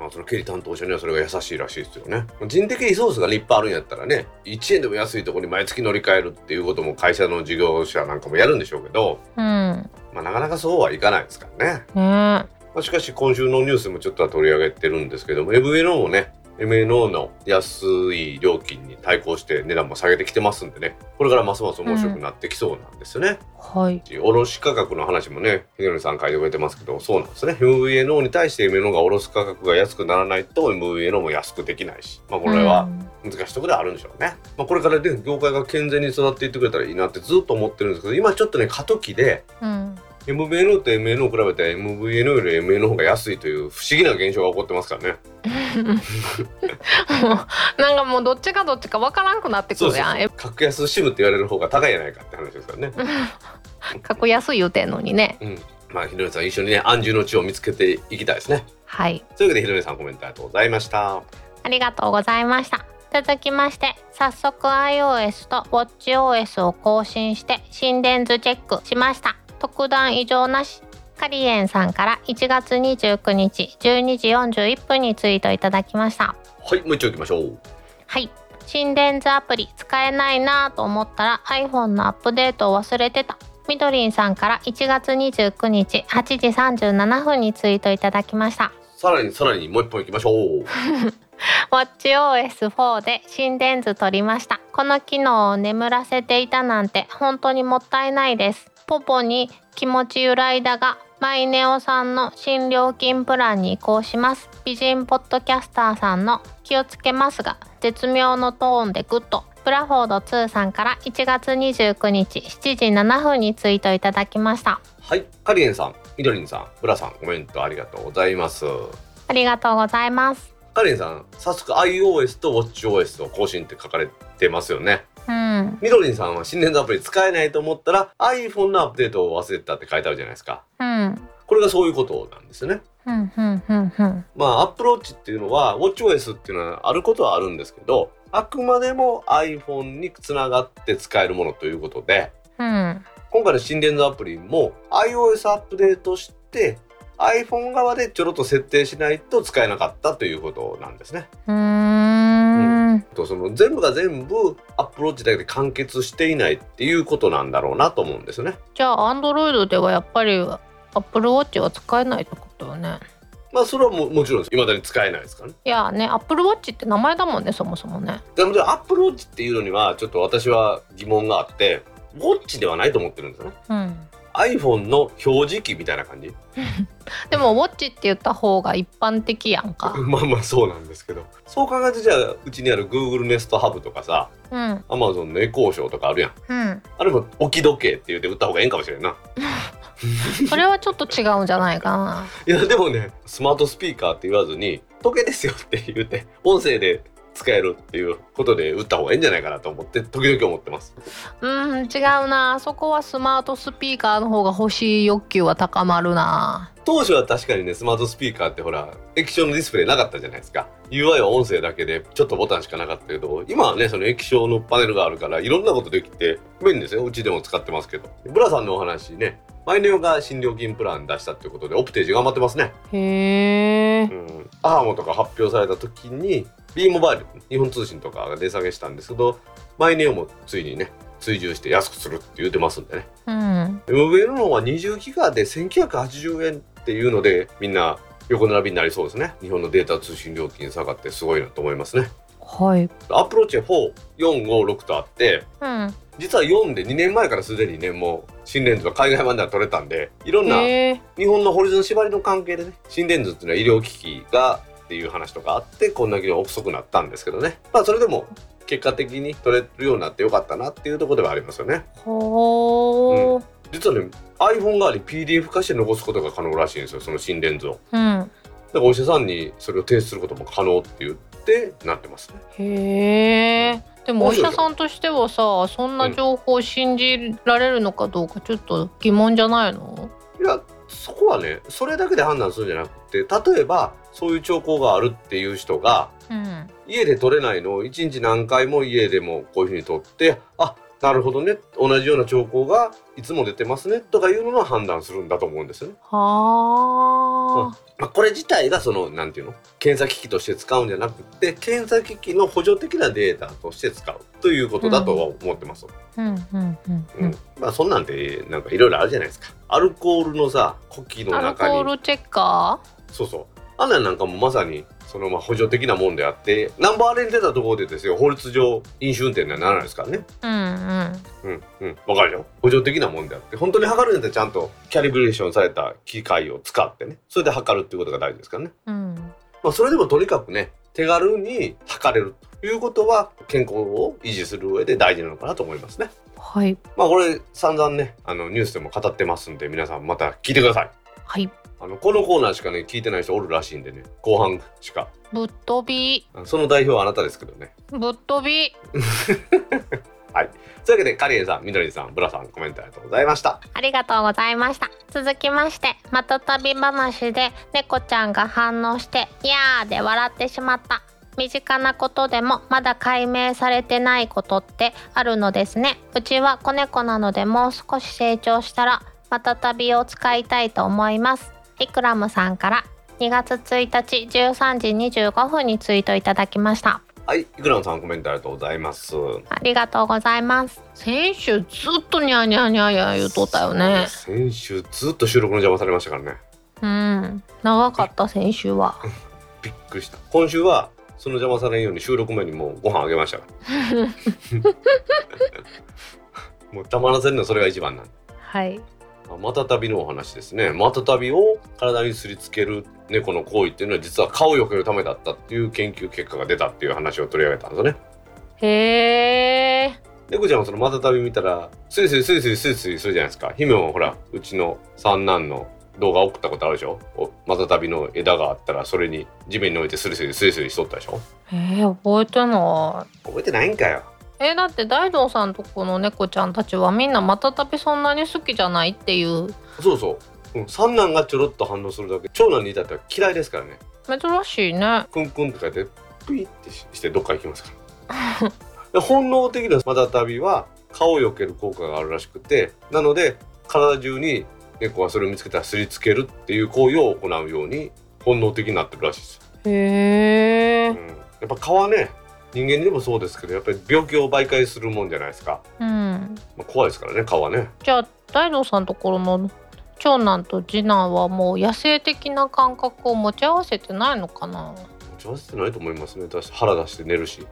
まあその経理担当者にはそれが優しいらしいですよね。人的リソースがいっぱいあるんやったらね1円でも安いところに毎月乗り換えるっていうことも会社の事業者なんかもやるんでしょうけど、うんまあ、なかなかそうはいかないですからね。ねまあ、しかし今週のニュースでもちょっとは取り上げてるんですけども MNO もね MNO の安い料金に対抗して値段も下げてきてますんでね。これからますます面白くなってきそうなんですよね。はい。卸価格の話もねひどりさん書いてくれてますけどそうなんですね。MVNO に対して MNO が卸価格が安くならないと MVNO も安くできないし、まあ、これは難しいところではあるんでしょうね。まあ、これからね業界が健全に育っていってくれたらいいなってずっと思ってるんですけど今ちょっとね過渡期でうん、MVNO と MNO を比べて MVNO より MNO の方が安いという不思議な現象が起こってますからね。なんかもうどっちがどっちかわからんくなってくそうそうるやんえ格安シムって言われる方が高いやないかって話ですからね。格安言うてんのにねうん。まあひろりさん一緒にね安住の地を見つけていきたいですね。はいというわけでひろりさんコメントありがとうございました。ありがとうございました続きまして早速 iOS と WatchOS を更新して心電図チェックしました特段異常なしカリエンさんから1月29日12時41分にツイートいただきました。はいもう一丁行きましょう。はい心電図アプリ使えないなぁと思ったら iPhone のアップデートを忘れてた。みどりんさんから1月29日8時37分にツイートいただきました。さらにさらにもう一本行きましょう。WatchOS4 で心電図取りました。この機能を眠らせていたなんて本当にもったいないですポポに気持ち揺らいだがマイネオさんの新料金プランに移行します美人ポッドキャスターさんの気をつけますが絶妙のトーンでグッドブラフォード2さんから1月29日7時7分にツイートいただきましたはいカリエンさん、みどりんさん、ブラさんコメントありがとうございます。ありがとうございますカリエンさん早速 iOS と WatchOS を更新って書かれてますよね。うんみどりんさんは心電図アプリ使えないと思ったら iPhone のアップデートを忘れてたって書いてあるじゃないですか。うんこれがそういうことなんですよね。うんうんうんうんまあ、アップローチっていうのは、WatchOS っていうのはあることはあるんですけど、あくまでも iPhone につながって使えるものということで、うん今回の心電図アプリも iOS アップデートして iPhone 側でちょろっと設定しないと使えなかったということなんですね。うーんとその全部が全部アップローチだけで完結していないっていうことなんだろうなと思うんですよね。じゃあ Android ではやっぱり Apple Watch は使えないってことよねまあそれはももちろん未だに使えないですからね。いやね Apple Watch って名前だもんねそもそもねでアップローチっていうのにはちょっと私は疑問があって、ウォッチではないと思ってるんですよね。うん iPhone の表示器みたいな感じ？でも Watch って言った方が一般的やんか。まあまあそうなんですけど。そう考えるとじゃあうちにある Google Nest Hub とかさうん。Amazon のエコーショーとかあるやん。うん。あれも置き時計って言って売った方がええんかもしれんな。それはちょっと違うんじゃないかな。いやでもねスマートスピーカーって言わずに時計ですよって言って音声で使えるっていうことで売った方がいいんじゃないかなと思って時々思ってます。うん違うな。そこはスマートスピーカーの方が欲しい欲求は高まるな。当初は確かにねスマートスピーカーってほら液晶のディスプレイなかったじゃないですか。UI は音声だけでちょっとボタンしかなかったけど今はねその液晶のパネルがあるからいろんなことできて便利ですよ。うちでも使ってますけど。ブラさんのお話ねマイネオが新料金プラン出したっていうことでオプテージ頑張ってますね。へえうん。アーモとか発表された時に B モバイル日本通信とかが値下げしたんですけどマイネオもついにね追従して安くするって言ってますんでね。うん。MVN の方は20ギガで1980円っていうのでみんな横並びになりそうですね。日本のデータ通信料金下がってすごいなと思いますね。はい。アプローチは4456とあってうん。実は4で2年前からすでにねもう心電図は海外版では取れたんでいろんな日本のホリゾン縛りの関係でね心電図っていうのは医療機器がっていう話とかあってこんだけ遅くなったんですけどね。まあそれでも結果的に取れるようになってよかったなっていうところではありますよね。ほー。実はね iPhone 側に PDF 化して残すことが可能らしいんですよその心電図をうん。だからお医者さんにそれを提出することも可能って言ってなってますね。へえでもお医者さんとしてはさそんな情報を信じられるのかどうかちょっと疑問じゃないの、いやそこはねそれだけで判断するんじゃなくて例えばそういう兆候があるっていう人がうん、家で取れないのを1日何回も家でもこういうふうに取ってあなるほどね。同じような兆候がいつも出てますね。とかいうのを判断するんだと思うんですよね。はあ、まあ、これ自体がそのなんていうの？検査機器として使うんじゃなくて検査機器の補助的なデータとして使う。ということだとは思ってます。うん。うん。うん。ううん。ん、まあそんなんてなんかいろいろあるじゃないですか。アルコールのさ呼気のアルコ中にールチェッカそうそうあんなんなんかもまさにそのまあ補助的なもんであってナンバーレに出たところでですよ法律上飲酒運転にはならないですからね。ーうんうんうんうんわかるよ補助的なもんであって本当に測るんだったらちゃんとキャリブレーションされた機械を使ってねそれで測るっていうことが大事ですからね。うんまあ、それでもとにかくね手軽に測れるということは健康を維持する上で大事なのかなと思いますね。はいまあこれ散々ねあのニュースでも語ってますんで皆さんまた聞いてください。はいあのこのコーナーしかね聞いてない人おるらしいんでね。後半しか。ぶっ飛び。あその代表はあなたですけどね。ぶっ飛び。というわけでカリエさんみどりさんブラさんコメントありがとうございました。ありがとうございました。続きましてまた旅話で猫ちゃんが反応して「いやー」で笑ってしまった。身近なことでもまだ解明されてないことってあるのですね。うちは子猫なのでもう少し成長したらまた旅を使いたいと思いますイクラムさんから2月1日13時25分にツイートいただきましたはい、イクランさんコメントありがとうございます。ありがとうございます先週ずっとニャーニャーニャーニャー言うとったよね先週ずっと収録の邪魔されましたからね。うん長かった先週は びっくりした。今週はその邪魔されんように収録前にもうご飯あげました。もうたまらせんのそれが一番なんで。はいあ、またたびのお話ですね。またたびを体にすりつける猫の行為っていうのは実は蚊を避けるためだったっていう研究結果が出たっていう話を取り上げたんですよね。へえ猫ちゃんはそのまたたび見たらスリスリスリスリスリスリするじゃないですか。姫もほらうちの三男の動画送ったことあるでしょ？おまた旅の枝があったらそれに地面に置いてスリスリスリスリしとったでしょ？えー、覚えてな覚えてないんかよ。いえーだって大道さんとこの猫ちゃんたちはみんなまたたびそんなに好きじゃないっていうそうそう。うん、三男がちょろっと反応するだけ長男に至っては嫌いですからね。珍しいねクンクンとかやってプイってししてどっか行きますから。で本能的なまた旅は顔を避ける効果があるらしくてなので体中に猫はそれを見つけたらすりつけるっていう行為を行うように本能的になってるらしいです。へえうん、やっぱ蚊はね人間にもそうですけどやっぱり病気を媒介するもんじゃないですか、うん。まあ、怖いですからね蚊はね。じゃあ大道さんところの長男と次男はもう野生的な感覚を持ち合わせてないのかな？上手ってないと思いますね。私腹出して寝るし。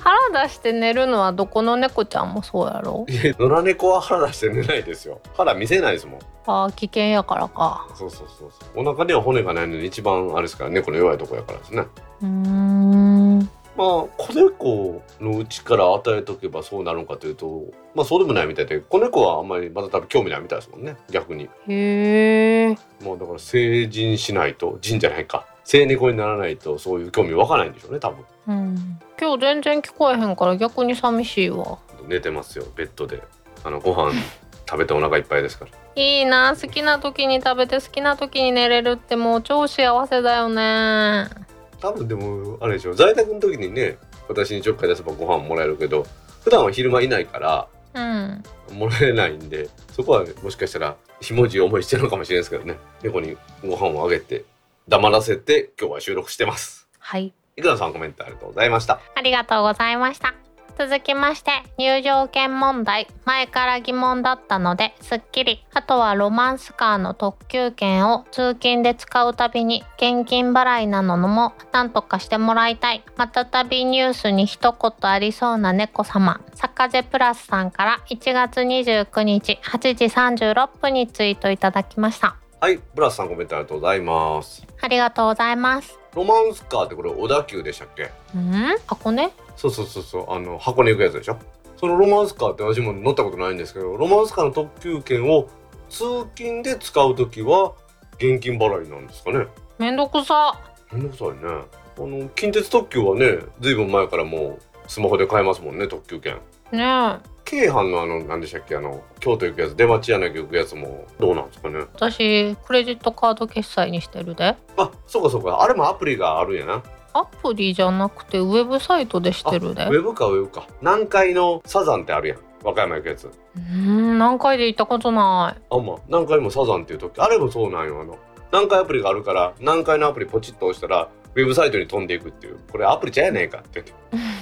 腹出して寝るのはどこの猫ちゃんもそうやろ？いや野良猫は腹出して寝ないですよ。腹見せないですもん。あー危険やからか。そうそうそうそう。お腹には骨がないので一番あれですから猫の弱いとこやからですね。うーんまあ子猫のうちから与えとけばそうなるのかというとまあそうでもないみたいで子猫はあんまりまだ多分興味ないみたいですもんね。逆に。へえ。もうだから成人しないと人じゃないか。成猫にならないとそういう興味湧かないんでしょうね多分。うん。今日全然聞こえへんから逆に寂しいわ。寝てますよベッドで。あのご飯 食べてお腹いっぱいですから。いいな好きな時に食べて好きな時に寝れるってもう超幸せだよね多分でもあれでしょ。在宅の時にね私にちょっかい出せばご飯もらえるけど普段は昼間いないからうん。もらえないんでそこはもしかしたらひもじい思いしてるのかもしれないですけどね。猫にご飯をあげて黙らせて今日は収録してます。はい。いくらさんコメントありがとうございました。ありがとうございました続きまして入場券問題。前から疑問だったのですっきり。あとはロマンスカーの特急券を通勤で使うたびに現金払いなのもなんとかしてもらいたい。またたびニュースに一言ありそうな猫様。サカゼプラスさんから1月29日8時36分にツイートいただきました。はいブラスさんコメントありがとうございます。ありがとうございます。ロマンスカーってこれ小田急でしたっけ？ん？箱根？そうそうそうそうあの箱根行くやつでしょ？そのロマンスカーって私も乗ったことないんですけどロマンスカーの特急券を通勤で使う時は現金払いなんですかね？めんどくさ。めんどくさいね。あの近鉄特急はねずいぶん前からもうスマホで買えますもんね特急券。ねえ。京阪のあの何でしたっけあの京都行くやつ出町柳行くやつもどうなんですかね？私クレジットカード決済にしてるで。あそうかそうか。あれもアプリがあるんやなアプリじゃなくてウェブサイトでしてるでウェブかウェブか。南海のサザンってあるやん。和歌山行くやつ。うーん何回で行ったことなあんま。南海もサザンっていう時。あれもそうなんよあの。南海アプリがあるから南海のアプリポチッと押したらウェブサイトに飛んでいくっていう。これアプリちゃうやねえかって言って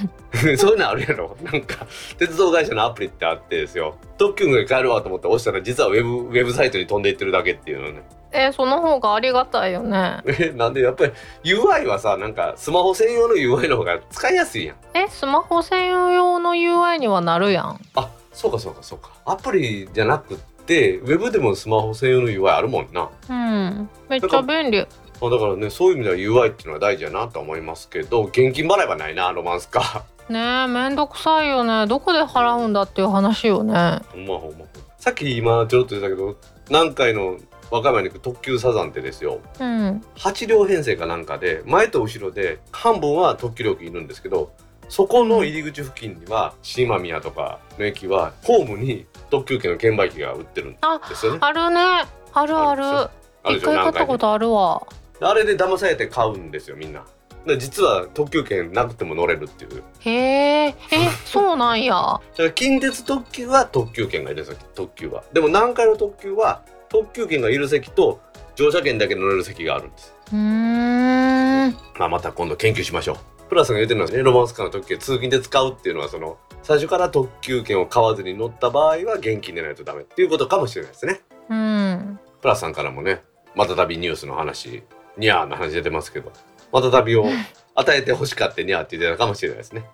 そういうのあるやろ。なんか鉄道会社のアプリってあってですよ。特急が帰るわと思って押したら実はウェブウェブサイトに飛んでいってるだけっていうのね。いえその方がありがたいよね。えなんでやっぱり UI はさなんかスマホ専用の UI の方が使いやすいやん。えスマホ専用の UI にはなるやん。あそうかそうかそうか。アプリじゃなくってウェブでもスマホ専用の UI あるもんな。うん。めっちゃ便利まあだからねそういう意味では UI っていうのは大事やなと思いますけど現金払えばないなロマンスかねえめんどくさいよね。どこで払うんだっていう話よね。ほんまほんま。さっき今ちょろっと言ったけど南海の和歌山に行く特急サザンってですよ。うん。8両編成かなんかで前と後ろで半分は特急料金いるんですけどそこの入り口付近には新間宮とかの駅はホームに特急券の券売機が売ってるんですよね。あるね。あるある。一回買ったことあるわあれで騙されて買うんですよみんな。で実は特急券なくても乗れるっていう。へええそうなんや 近鉄特急は特急券がいるんですよ特急は。でも南海の特急は特急券がいる席と乗車券だけ乗れる席があるんです。うーんまあ、また今度研究しましょう。プラスが言ってるのはね、ロマンスカーの特急通勤で使うっていうのは、その、最初から特急券を買わずに乗った場合は現金でないとダメっていうことかもしれないですね。うんプラスさんからもね、またたびニュースの話、ニャーの話出てますけど、またたびを与えて欲しかってニャーって言ってたかもしれないですね。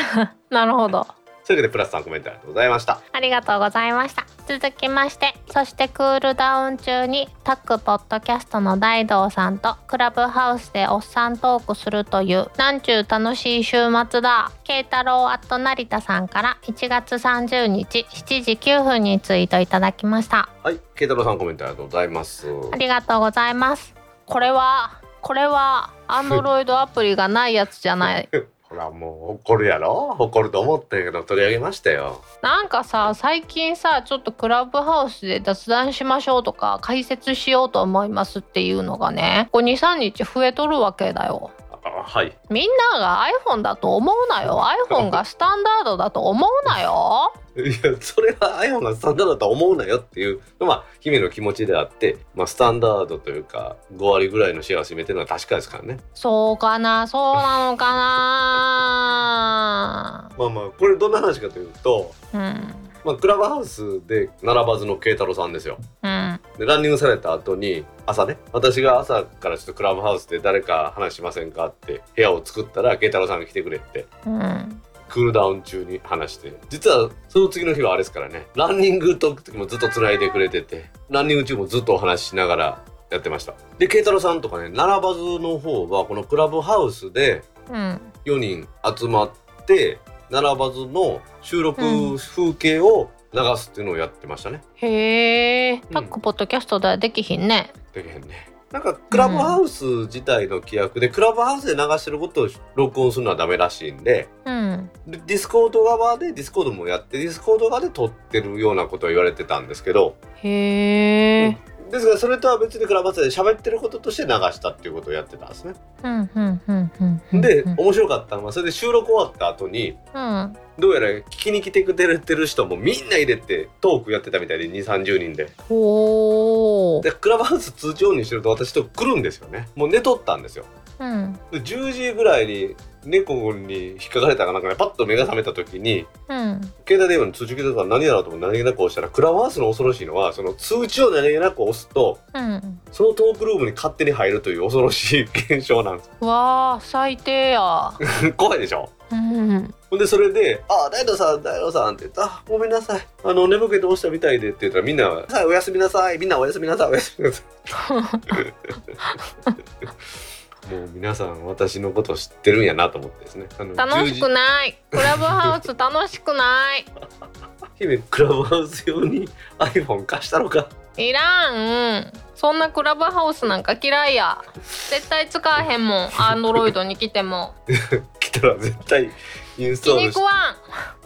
なるほどというわけで、プラスさんコメントありがとうございました。ありがとうございました続きましてそしてクールダウン中にタックポッドキャストの大道さんとクラブハウスでおっさんトークするというなんちゅう楽しい週末だ慶太郎アット成田さんから1月30日7時9分にツイートいただきましたはい、慶太郎さんコメントありがとうございます。ありがとうございますこれはこれはアンドロイドアプリがないやつじゃない。ほら、もう怒るやろ？怒ると思ったけど、取り上げましたよ。なんかさ最近さちょっとクラブハウスで雑談しましょうとか解説しようと思いますっていうのがねここ23日増えとるわけだよ。あはい。みんなが iPhone だと思うなよ。iPhone がスタンダードだと思うなよ。いや、それは iPhone がスタンダードだと思うなよっていうのは、姫の気持ちであって、まあ、スタンダードというか、5割ぐらいのシェアを占めてるのは確かですからね。そうかな。そうなのかな。まあまあ、これどんな話かというと、うんまあ、クラブハウスで並ばずの慶太郎さんですよ。うんで、ランニングされた後に、朝ね、私が朝からちょっとクラブハウスで誰か話しませんかって部屋を作ったら、慶太郎さんが来てくれって、うんクールダウン中に話して、実はその次の日はあれですからね、ランニングと時もずっと繋いでくれてて、ランニング中もずっとお話ししながらやってました。で、慶太郎さんとかね、並ばずの方は、このクラブハウスでうん4人集まって、並ばずの収録うん風景を流すっていうのをやってましたね。へえ。タックポッドキャストではできひんね。できへんね。なんかクラブハウス自体の規約で、クラブハウスで流してることを録音するのはダメらしいんで、うん。で Discord 側で Discord もやって Discord 側で録ってるようなことを言われてたんですけどへえですがそれとは別にクラブハウスで喋ってることとして流したっていうことをやってたんですね。でうん面白かったのはそれで収録終わった後にうん。どうやら聞きに来てくれてる人もみんな入れてトークやってたみたいで2、30人で。でクラブハウス通知オンにしてると私と来るんですよね。もう寝とったんですようん。で10時ぐらいに猫に引っかかれたかなんかねパッと目が覚めた時にうん。携帯電話に通知来てたから何やろうと思って何気なく押したらクラブハウスの恐ろしいのはその通知を何気なく押すとうん。そのトークルームに勝手に入るという恐ろしい現象なんです。わあ最低や。怖いでしょ？うん。ほんでそれで「あ大道さん大道さん」って言ったらあ「ごめんなさい。あの寝ぼけて押したみたいで」って言ったらみんな「はいおやすみなさい。みんなおやすみなさい。おやすみなさい」もう皆さん私のこと知ってるんやなと思ってですね。楽しく10ない。クラブハウス 楽しくない。時姫クラブハウス用に iPhone 貸したのか？いらん。そんなクラブハウスなんか嫌いや。絶対使わへんもん。アンドロイドに来ても。来たら絶対インストールし食わん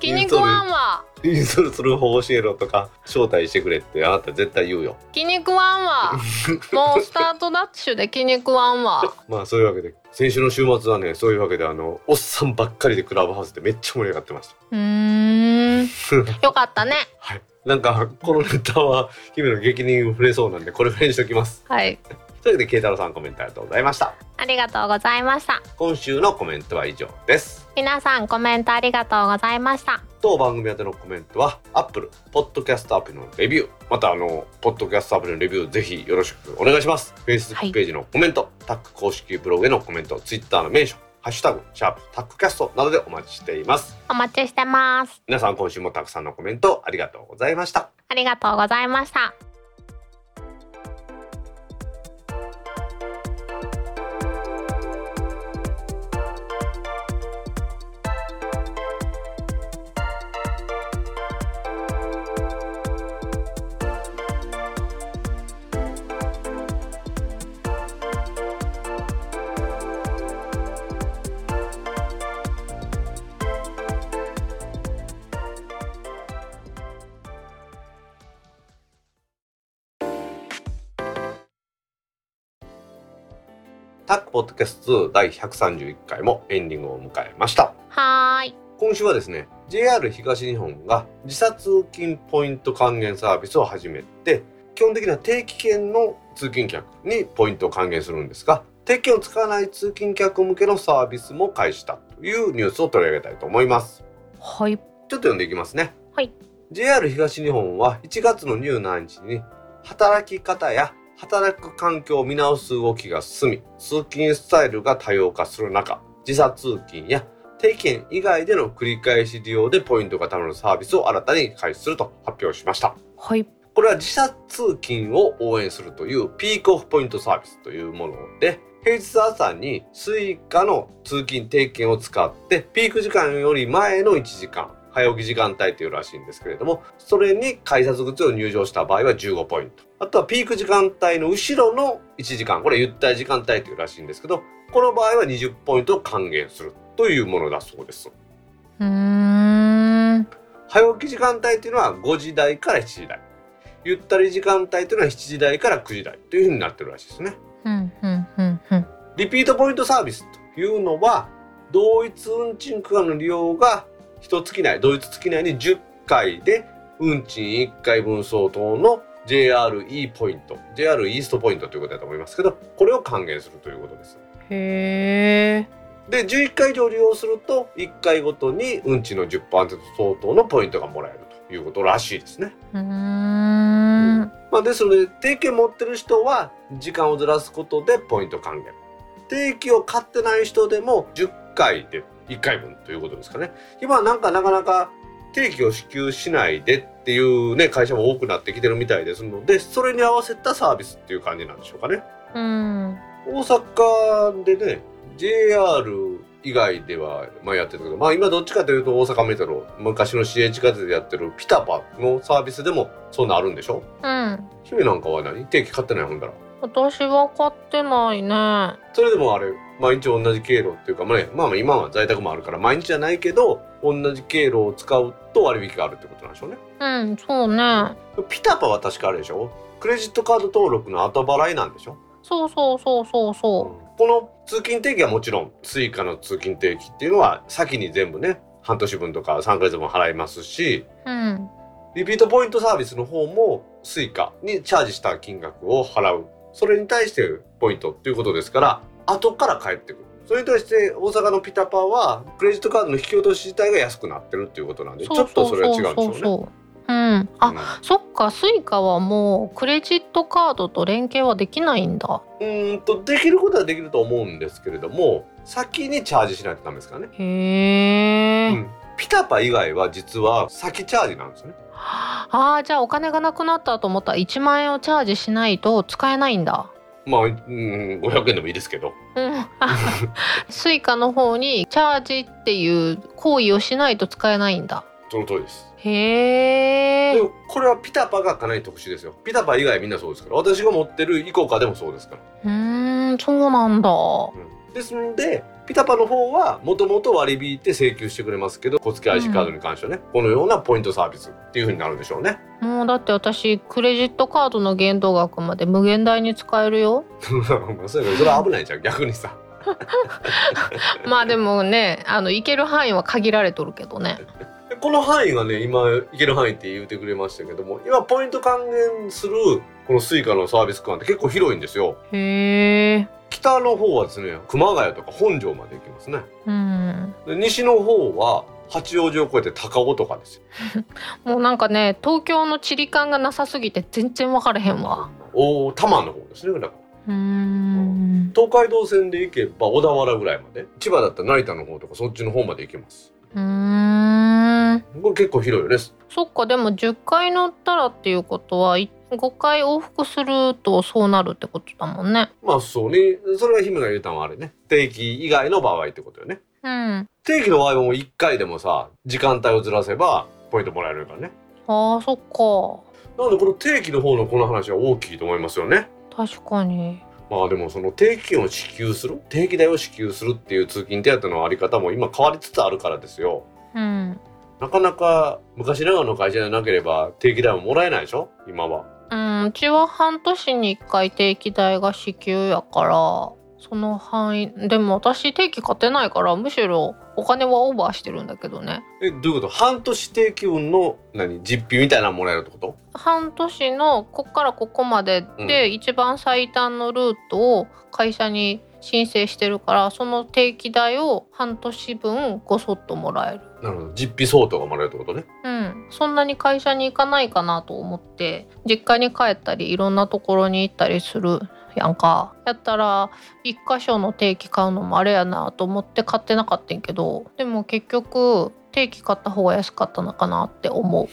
気に食わんわインストールする方法教えろとか招待してくれってあなた絶対言うよ。気に食わんわもうスタートダッシュで気に食わんわまあそういうわけで先週の週末はねそういうわけであのおっさんばっかりでクラブハウスでめっちゃ盛り上がってました。うーん。よかったね。はい。なんかこのネタは姫の激に触れそうなんでこれぐらいにしときます。はいというわけで慶太郎さんコメントありがとうございました。ありがとうございました。今週のコメントは以上です。皆さんコメントありがとうございました。当番組宛てのコメントは Apple ポッドキャストアプリのレビュー。またあのポッドキャストアプリのレビューぜひよろしくお願いします。Facebook ページのコメント、タック公式ブログへのコメント Twitter のメンションハッシュタグシャープタックキャストなどでお待ちしています。お待ちしてます。皆さん今週もたくさんのコメントありがとうございました。ありがとうございましたタックポッドキャスト2第131回もエンディングを迎えましたはーい今週はですね JR 東日本が時差通勤ポイント還元サービスを始めて基本的には定期券の通勤客にポイントを還元するんですが定期券を使わない通勤客向けのサービスも開始したというニュースを取り上げたいと思いますはいちょっと読んでいきますね。はい。JR 東日本は1月の27日に働き方や働く環境を見直す動きが進み、通勤スタイルが多様化する中、時差通勤や定期券以外での繰り返し利用でポイントが貯まるサービスを新たに開始すると発表しました。はいこれは時差通勤を応援するというピークオフポイントサービスというもので、平日朝に Suica の通勤定期券を使って、ピーク時間より前の1時間、早起き時間帯というらしいんですけれども、それに改札口を入場した場合は15ポイント。あとはピーク時間帯の後ろの1時間、これゆったり時間帯というらしいんですけど、この場合は20ポイントを還元するというものだそうです。うーん早起き時間帯というのは5時台から7時台。ゆったり時間帯というのは7時台から9時台というふうになってるらしいですね。うんうんうんうんリピートポイントサービスというのは、同一運賃区間の利用が一月内、同一月内に10回で運賃1回分相当の JRE ポイント、JR イーストポイントということだと思いますけど、これを還元するということです。へえで、11回以上利用すると、1回ごとに運賃の10%相当のポイントがもらえるということらしいですね。うーんまあ、ですので、定期持ってる人は時間をずらすことでポイント還元。定期を買ってない人でも10回で1回分ということですかね。今はなんかなかなか定期を支給しないでっていうね、会社も多くなってきてるみたいですので、それに合わせたサービスっていう感じなんでしょうかね。うん大阪でね、JR 以外では、まあ、やってるけど、まあ今どっちかというと大阪メトロ、昔の市営地下鉄でやってるピタパのサービスでもそんなあるんでしょ？うん姫なんかは何？定期買ってないほんだら。私は買ってないね。それでもあれ、毎日同じ経路っていうか、まあね、まあまあ今は在宅もあるから毎日じゃないけど、同じ経路を使うと割引があるってことなんでしょうね。うんそうね。ピタパは確かあれでしょ？クレジットカード登録の後払いなんでしょ？そうそうそうそうそこの通勤定期はもちろん、 Suica の通勤定期っていうのは先に全部ね、半年分とか3ヶ月分払いますし、ううん。リピートポイントサービスの方も Suica にチャージした金額を払う。それに対してポイントっていうことですから、後から返ってくる。それに対して大阪の PiTaPa はクレジットカードの引き落とし自体が安くなってるっていうことなんで、ちょっとそれは違うんでしょうね。ううんあ、うんそっか Suica はもうクレジットカードと連携はできないんだうーんと、できることはできると思うんですけれども、先にチャージしないとダメですからね。へえ、うんピタパ以外は実は先チャージなんですよね。ああじゃあお金がなくなったと思ったら1万円をチャージしないと使えないんだまあ、うん、500円でもいいですけど。うん Suica の方にチャージっていう行為をしないと使えないんだその通りです。へえでもこれはピタパがかなり特殊ですよ。ピタパ以外みんなそうですから。私が持ってるイコカでもそうですから。うーんそうなんだですので、ピタパの方はもともと割り引いて請求してくれますけど小付け IC カードに関してはね、このようなポイントサービスっていうふうになるんでしょうね。もうだって私クレジットカードの限度額まで無限大に使えるよ。まあそれそれは危ないじゃん逆にさ。まあでもねあの行ける範囲は限られとるけどね。でこの範囲がね今行ける範囲って言ってくれましたけども今ポイント還元するこの Suica のサービス区間って結構広いんですよ。へえ北の方はですね熊谷とか本庄まで行きますね。うん。で西の方は八王子を越えて高尾とかですよ。もうなんかね東京の地理感がなさすぎて全然分かれへんわ。お多摩の方ですねだからうーん。東海道線で行けば小田原ぐらいまで。千葉だったら成田の方とかそっちの方まで行けます。うーん。これ結構広いよね。そっかでも10回乗ったらっていうことはい5回往復するとそうなるってことだもんね。まあそうね。それが姫が言ったのはあれね。定期以外の場合ってことよね。うん。定期の場合も1回でもさ時間帯をずらせばポイントもらえるからね。あーそっか。なのでこの定期の方のこの話は大きいと思いますよね。確かに。まあでもその定期券を支給する定期代を支給するっていう通勤手当のあり方も今変わりつつあるからですよ。うん。なかなか昔ながらの会社でなければ定期代ももらえないでしょ？今はうんうちは半年に1回定期代が支給やからその範囲でも私定期買ってないからむしろお金はオーバーしてるんだけどね。えどういうこと？半年定期分の何？実費みたいなのもらえるってこと？半年のこっからここまでで、一番最短のルートを会社に申請してるからその定期代を半年分ごそっともらえる。なるほど。実費相当がもらえるってことね。うん。そんなに会社に行かないかなと思って実家に帰ったりいろんなところに行ったりするやんか。やったら一箇所の定期買うのもあれやなと思って買ってなかったんやけどでも結局定期買った方が安かったのかなって思う。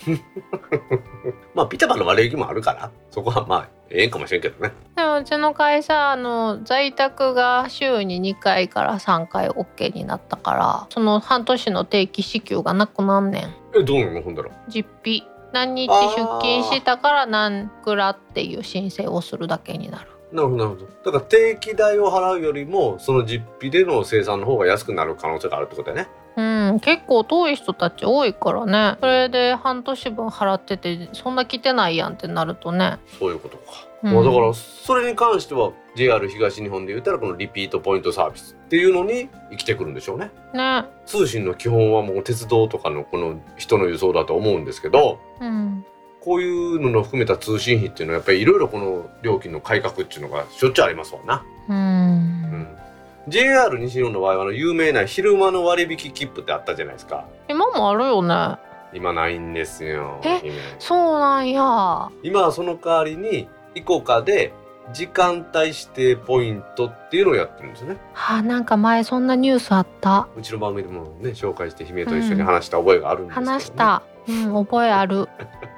まあピタパの割引もあるからそこはまあええんかもしれんけどね。でもうちの会社あの在宅が週に2回から3回 OK になったからその半年の定期支給がなくなんねん。えどうなの？ほんだら。実費。何日出勤したから何くらっていう申請をするだけになるなるほどなるほど。だから定期代を払うよりもその実費での生産の方が安くなる可能性があるってことだよね。うん結構遠い人たち多いからね。それで半年分払っててそんな来てないやんってなるとね。そういうことか、うん。まあだからそれに関しては JR 東日本で言ったらこのリピートポイントサービスっていうのに生きてくるんでしょうね。ね。通信の基本はもう鉄道とかのこの人の輸送だと思うんですけどうんこういうのの含めた通信費っていうのはやっぱりいろいろこの料金の改革っていうのがしょっちゅうありますわな、ううん。ん、JR 西日本の場合はあの有名な昼間の割引切符ってあったじゃないですか。今もあるよね。今ないんですよえ？姫そうなんや。今はその代わりにイコカで時間帯指定ポイントっていうのをやってるんですよねあなんか前そんなニュースあった。うちの番組でもね紹介して姫と一緒に話した覚えがあるんですけど、ね。話した。うん覚えある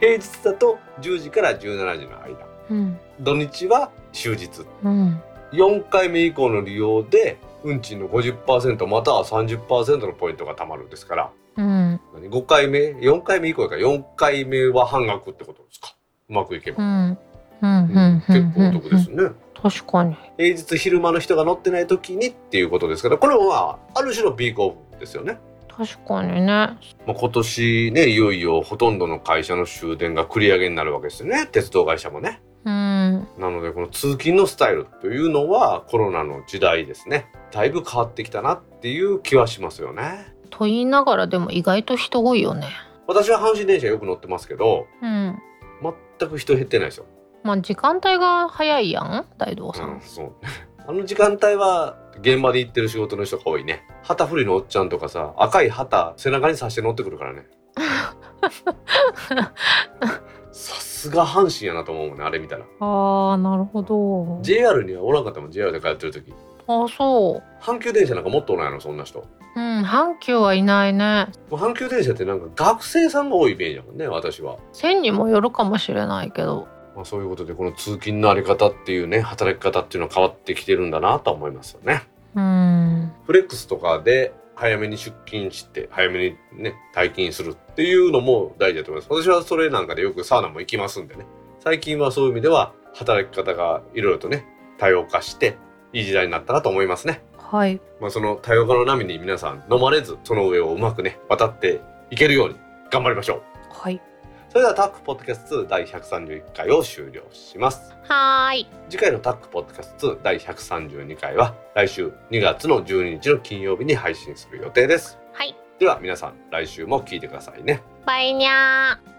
平日だと10時から17時の間。うん。土日は終日。うん。4回目以降の利用で運賃の50%または30%のポイントが貯まるんですから。うん。何？5回目？4回目以降やから4回目は半額ってことですか？うまくいけば、うん。うんうん結構お得ですね、確かに。平日昼間の人が乗ってない時にっていうことですからこれもまあある種のピークオフですよね、確かにね。まあ、今年ねいよいよほとんどの会社の終電が繰り上げになるわけですよね。鉄道会社もね。うん。なのでこの通勤のスタイルというのはコロナの時代ですね。だいぶ変わってきたなっていう気はしますよね。と言いながらでも意外と人多いよね。私は阪神電車よく乗ってますけどうん。全く人減ってないですよ、まあ時間帯が早いやん大道さうんん、そうあの時間帯は現場で行ってる仕事の人が多いね。旗振りのおっちゃんとかさ赤い旗背中に刺して乗ってくるからね。さすが阪神やなと思うもんねあれ見たら。あーなるほど。JR にはおらんかったもん JR で通ってる時。あそ阪急電車なんかもっとおらんやろそんな人。ううん阪急はいないね。阪急電車ってなんか学生さんが多いイメージだもんね私は、線にもよるかもしれないけどまあ、そういうことでこの通勤のあり方っていうね働き方っていうのは変わってきてるんだなとは思いますよね。うん。フレックスとかで早めに出勤して早めにね退勤するっていうのも大事だと思います。私はそれなんかでよくサウナも行きますんでね。最近はそういう意味では働き方がいろいろとね多様化していい時代になったなと思いますね。はい。まあ、その多様化の波に皆さん飲まれずその上をうまくね渡っていけるように頑張りましょう。はいそれではタックポッドキャスト2第131回を終了します。はーい。次回のタックポッドキャスト2第132回は来週2月の12日の金曜日に配信する予定ですはいでは皆さん来週も聞いてくださいねバイニャー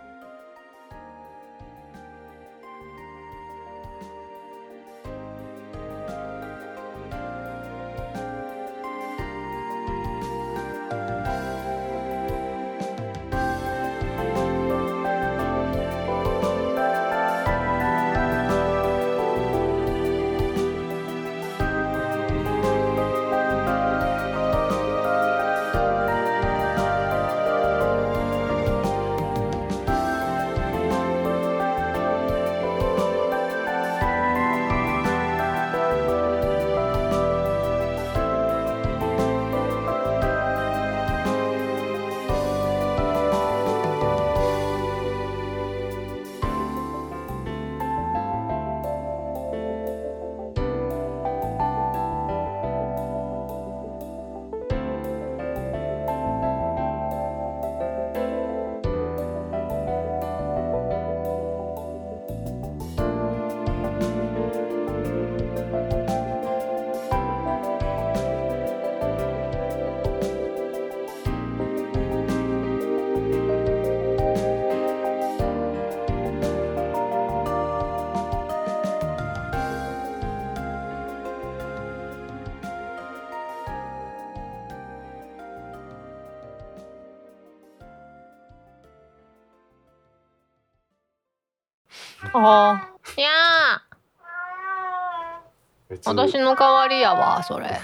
私の代わりやわそれ。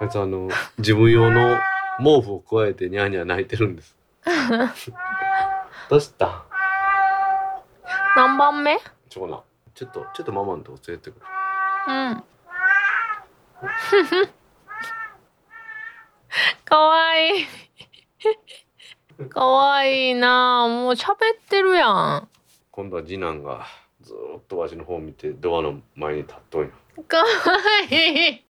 あいつあの自分用の毛布を加えてニャーニャー泣いてるんです。どうした？何番目？ちょなちょっとちょっとママのとこ連れてくるうん。かわいい。かわいいなあもう喋ってるやん。今度は次男がずっとわしの方を見てドアの前に立っとんよかわいい。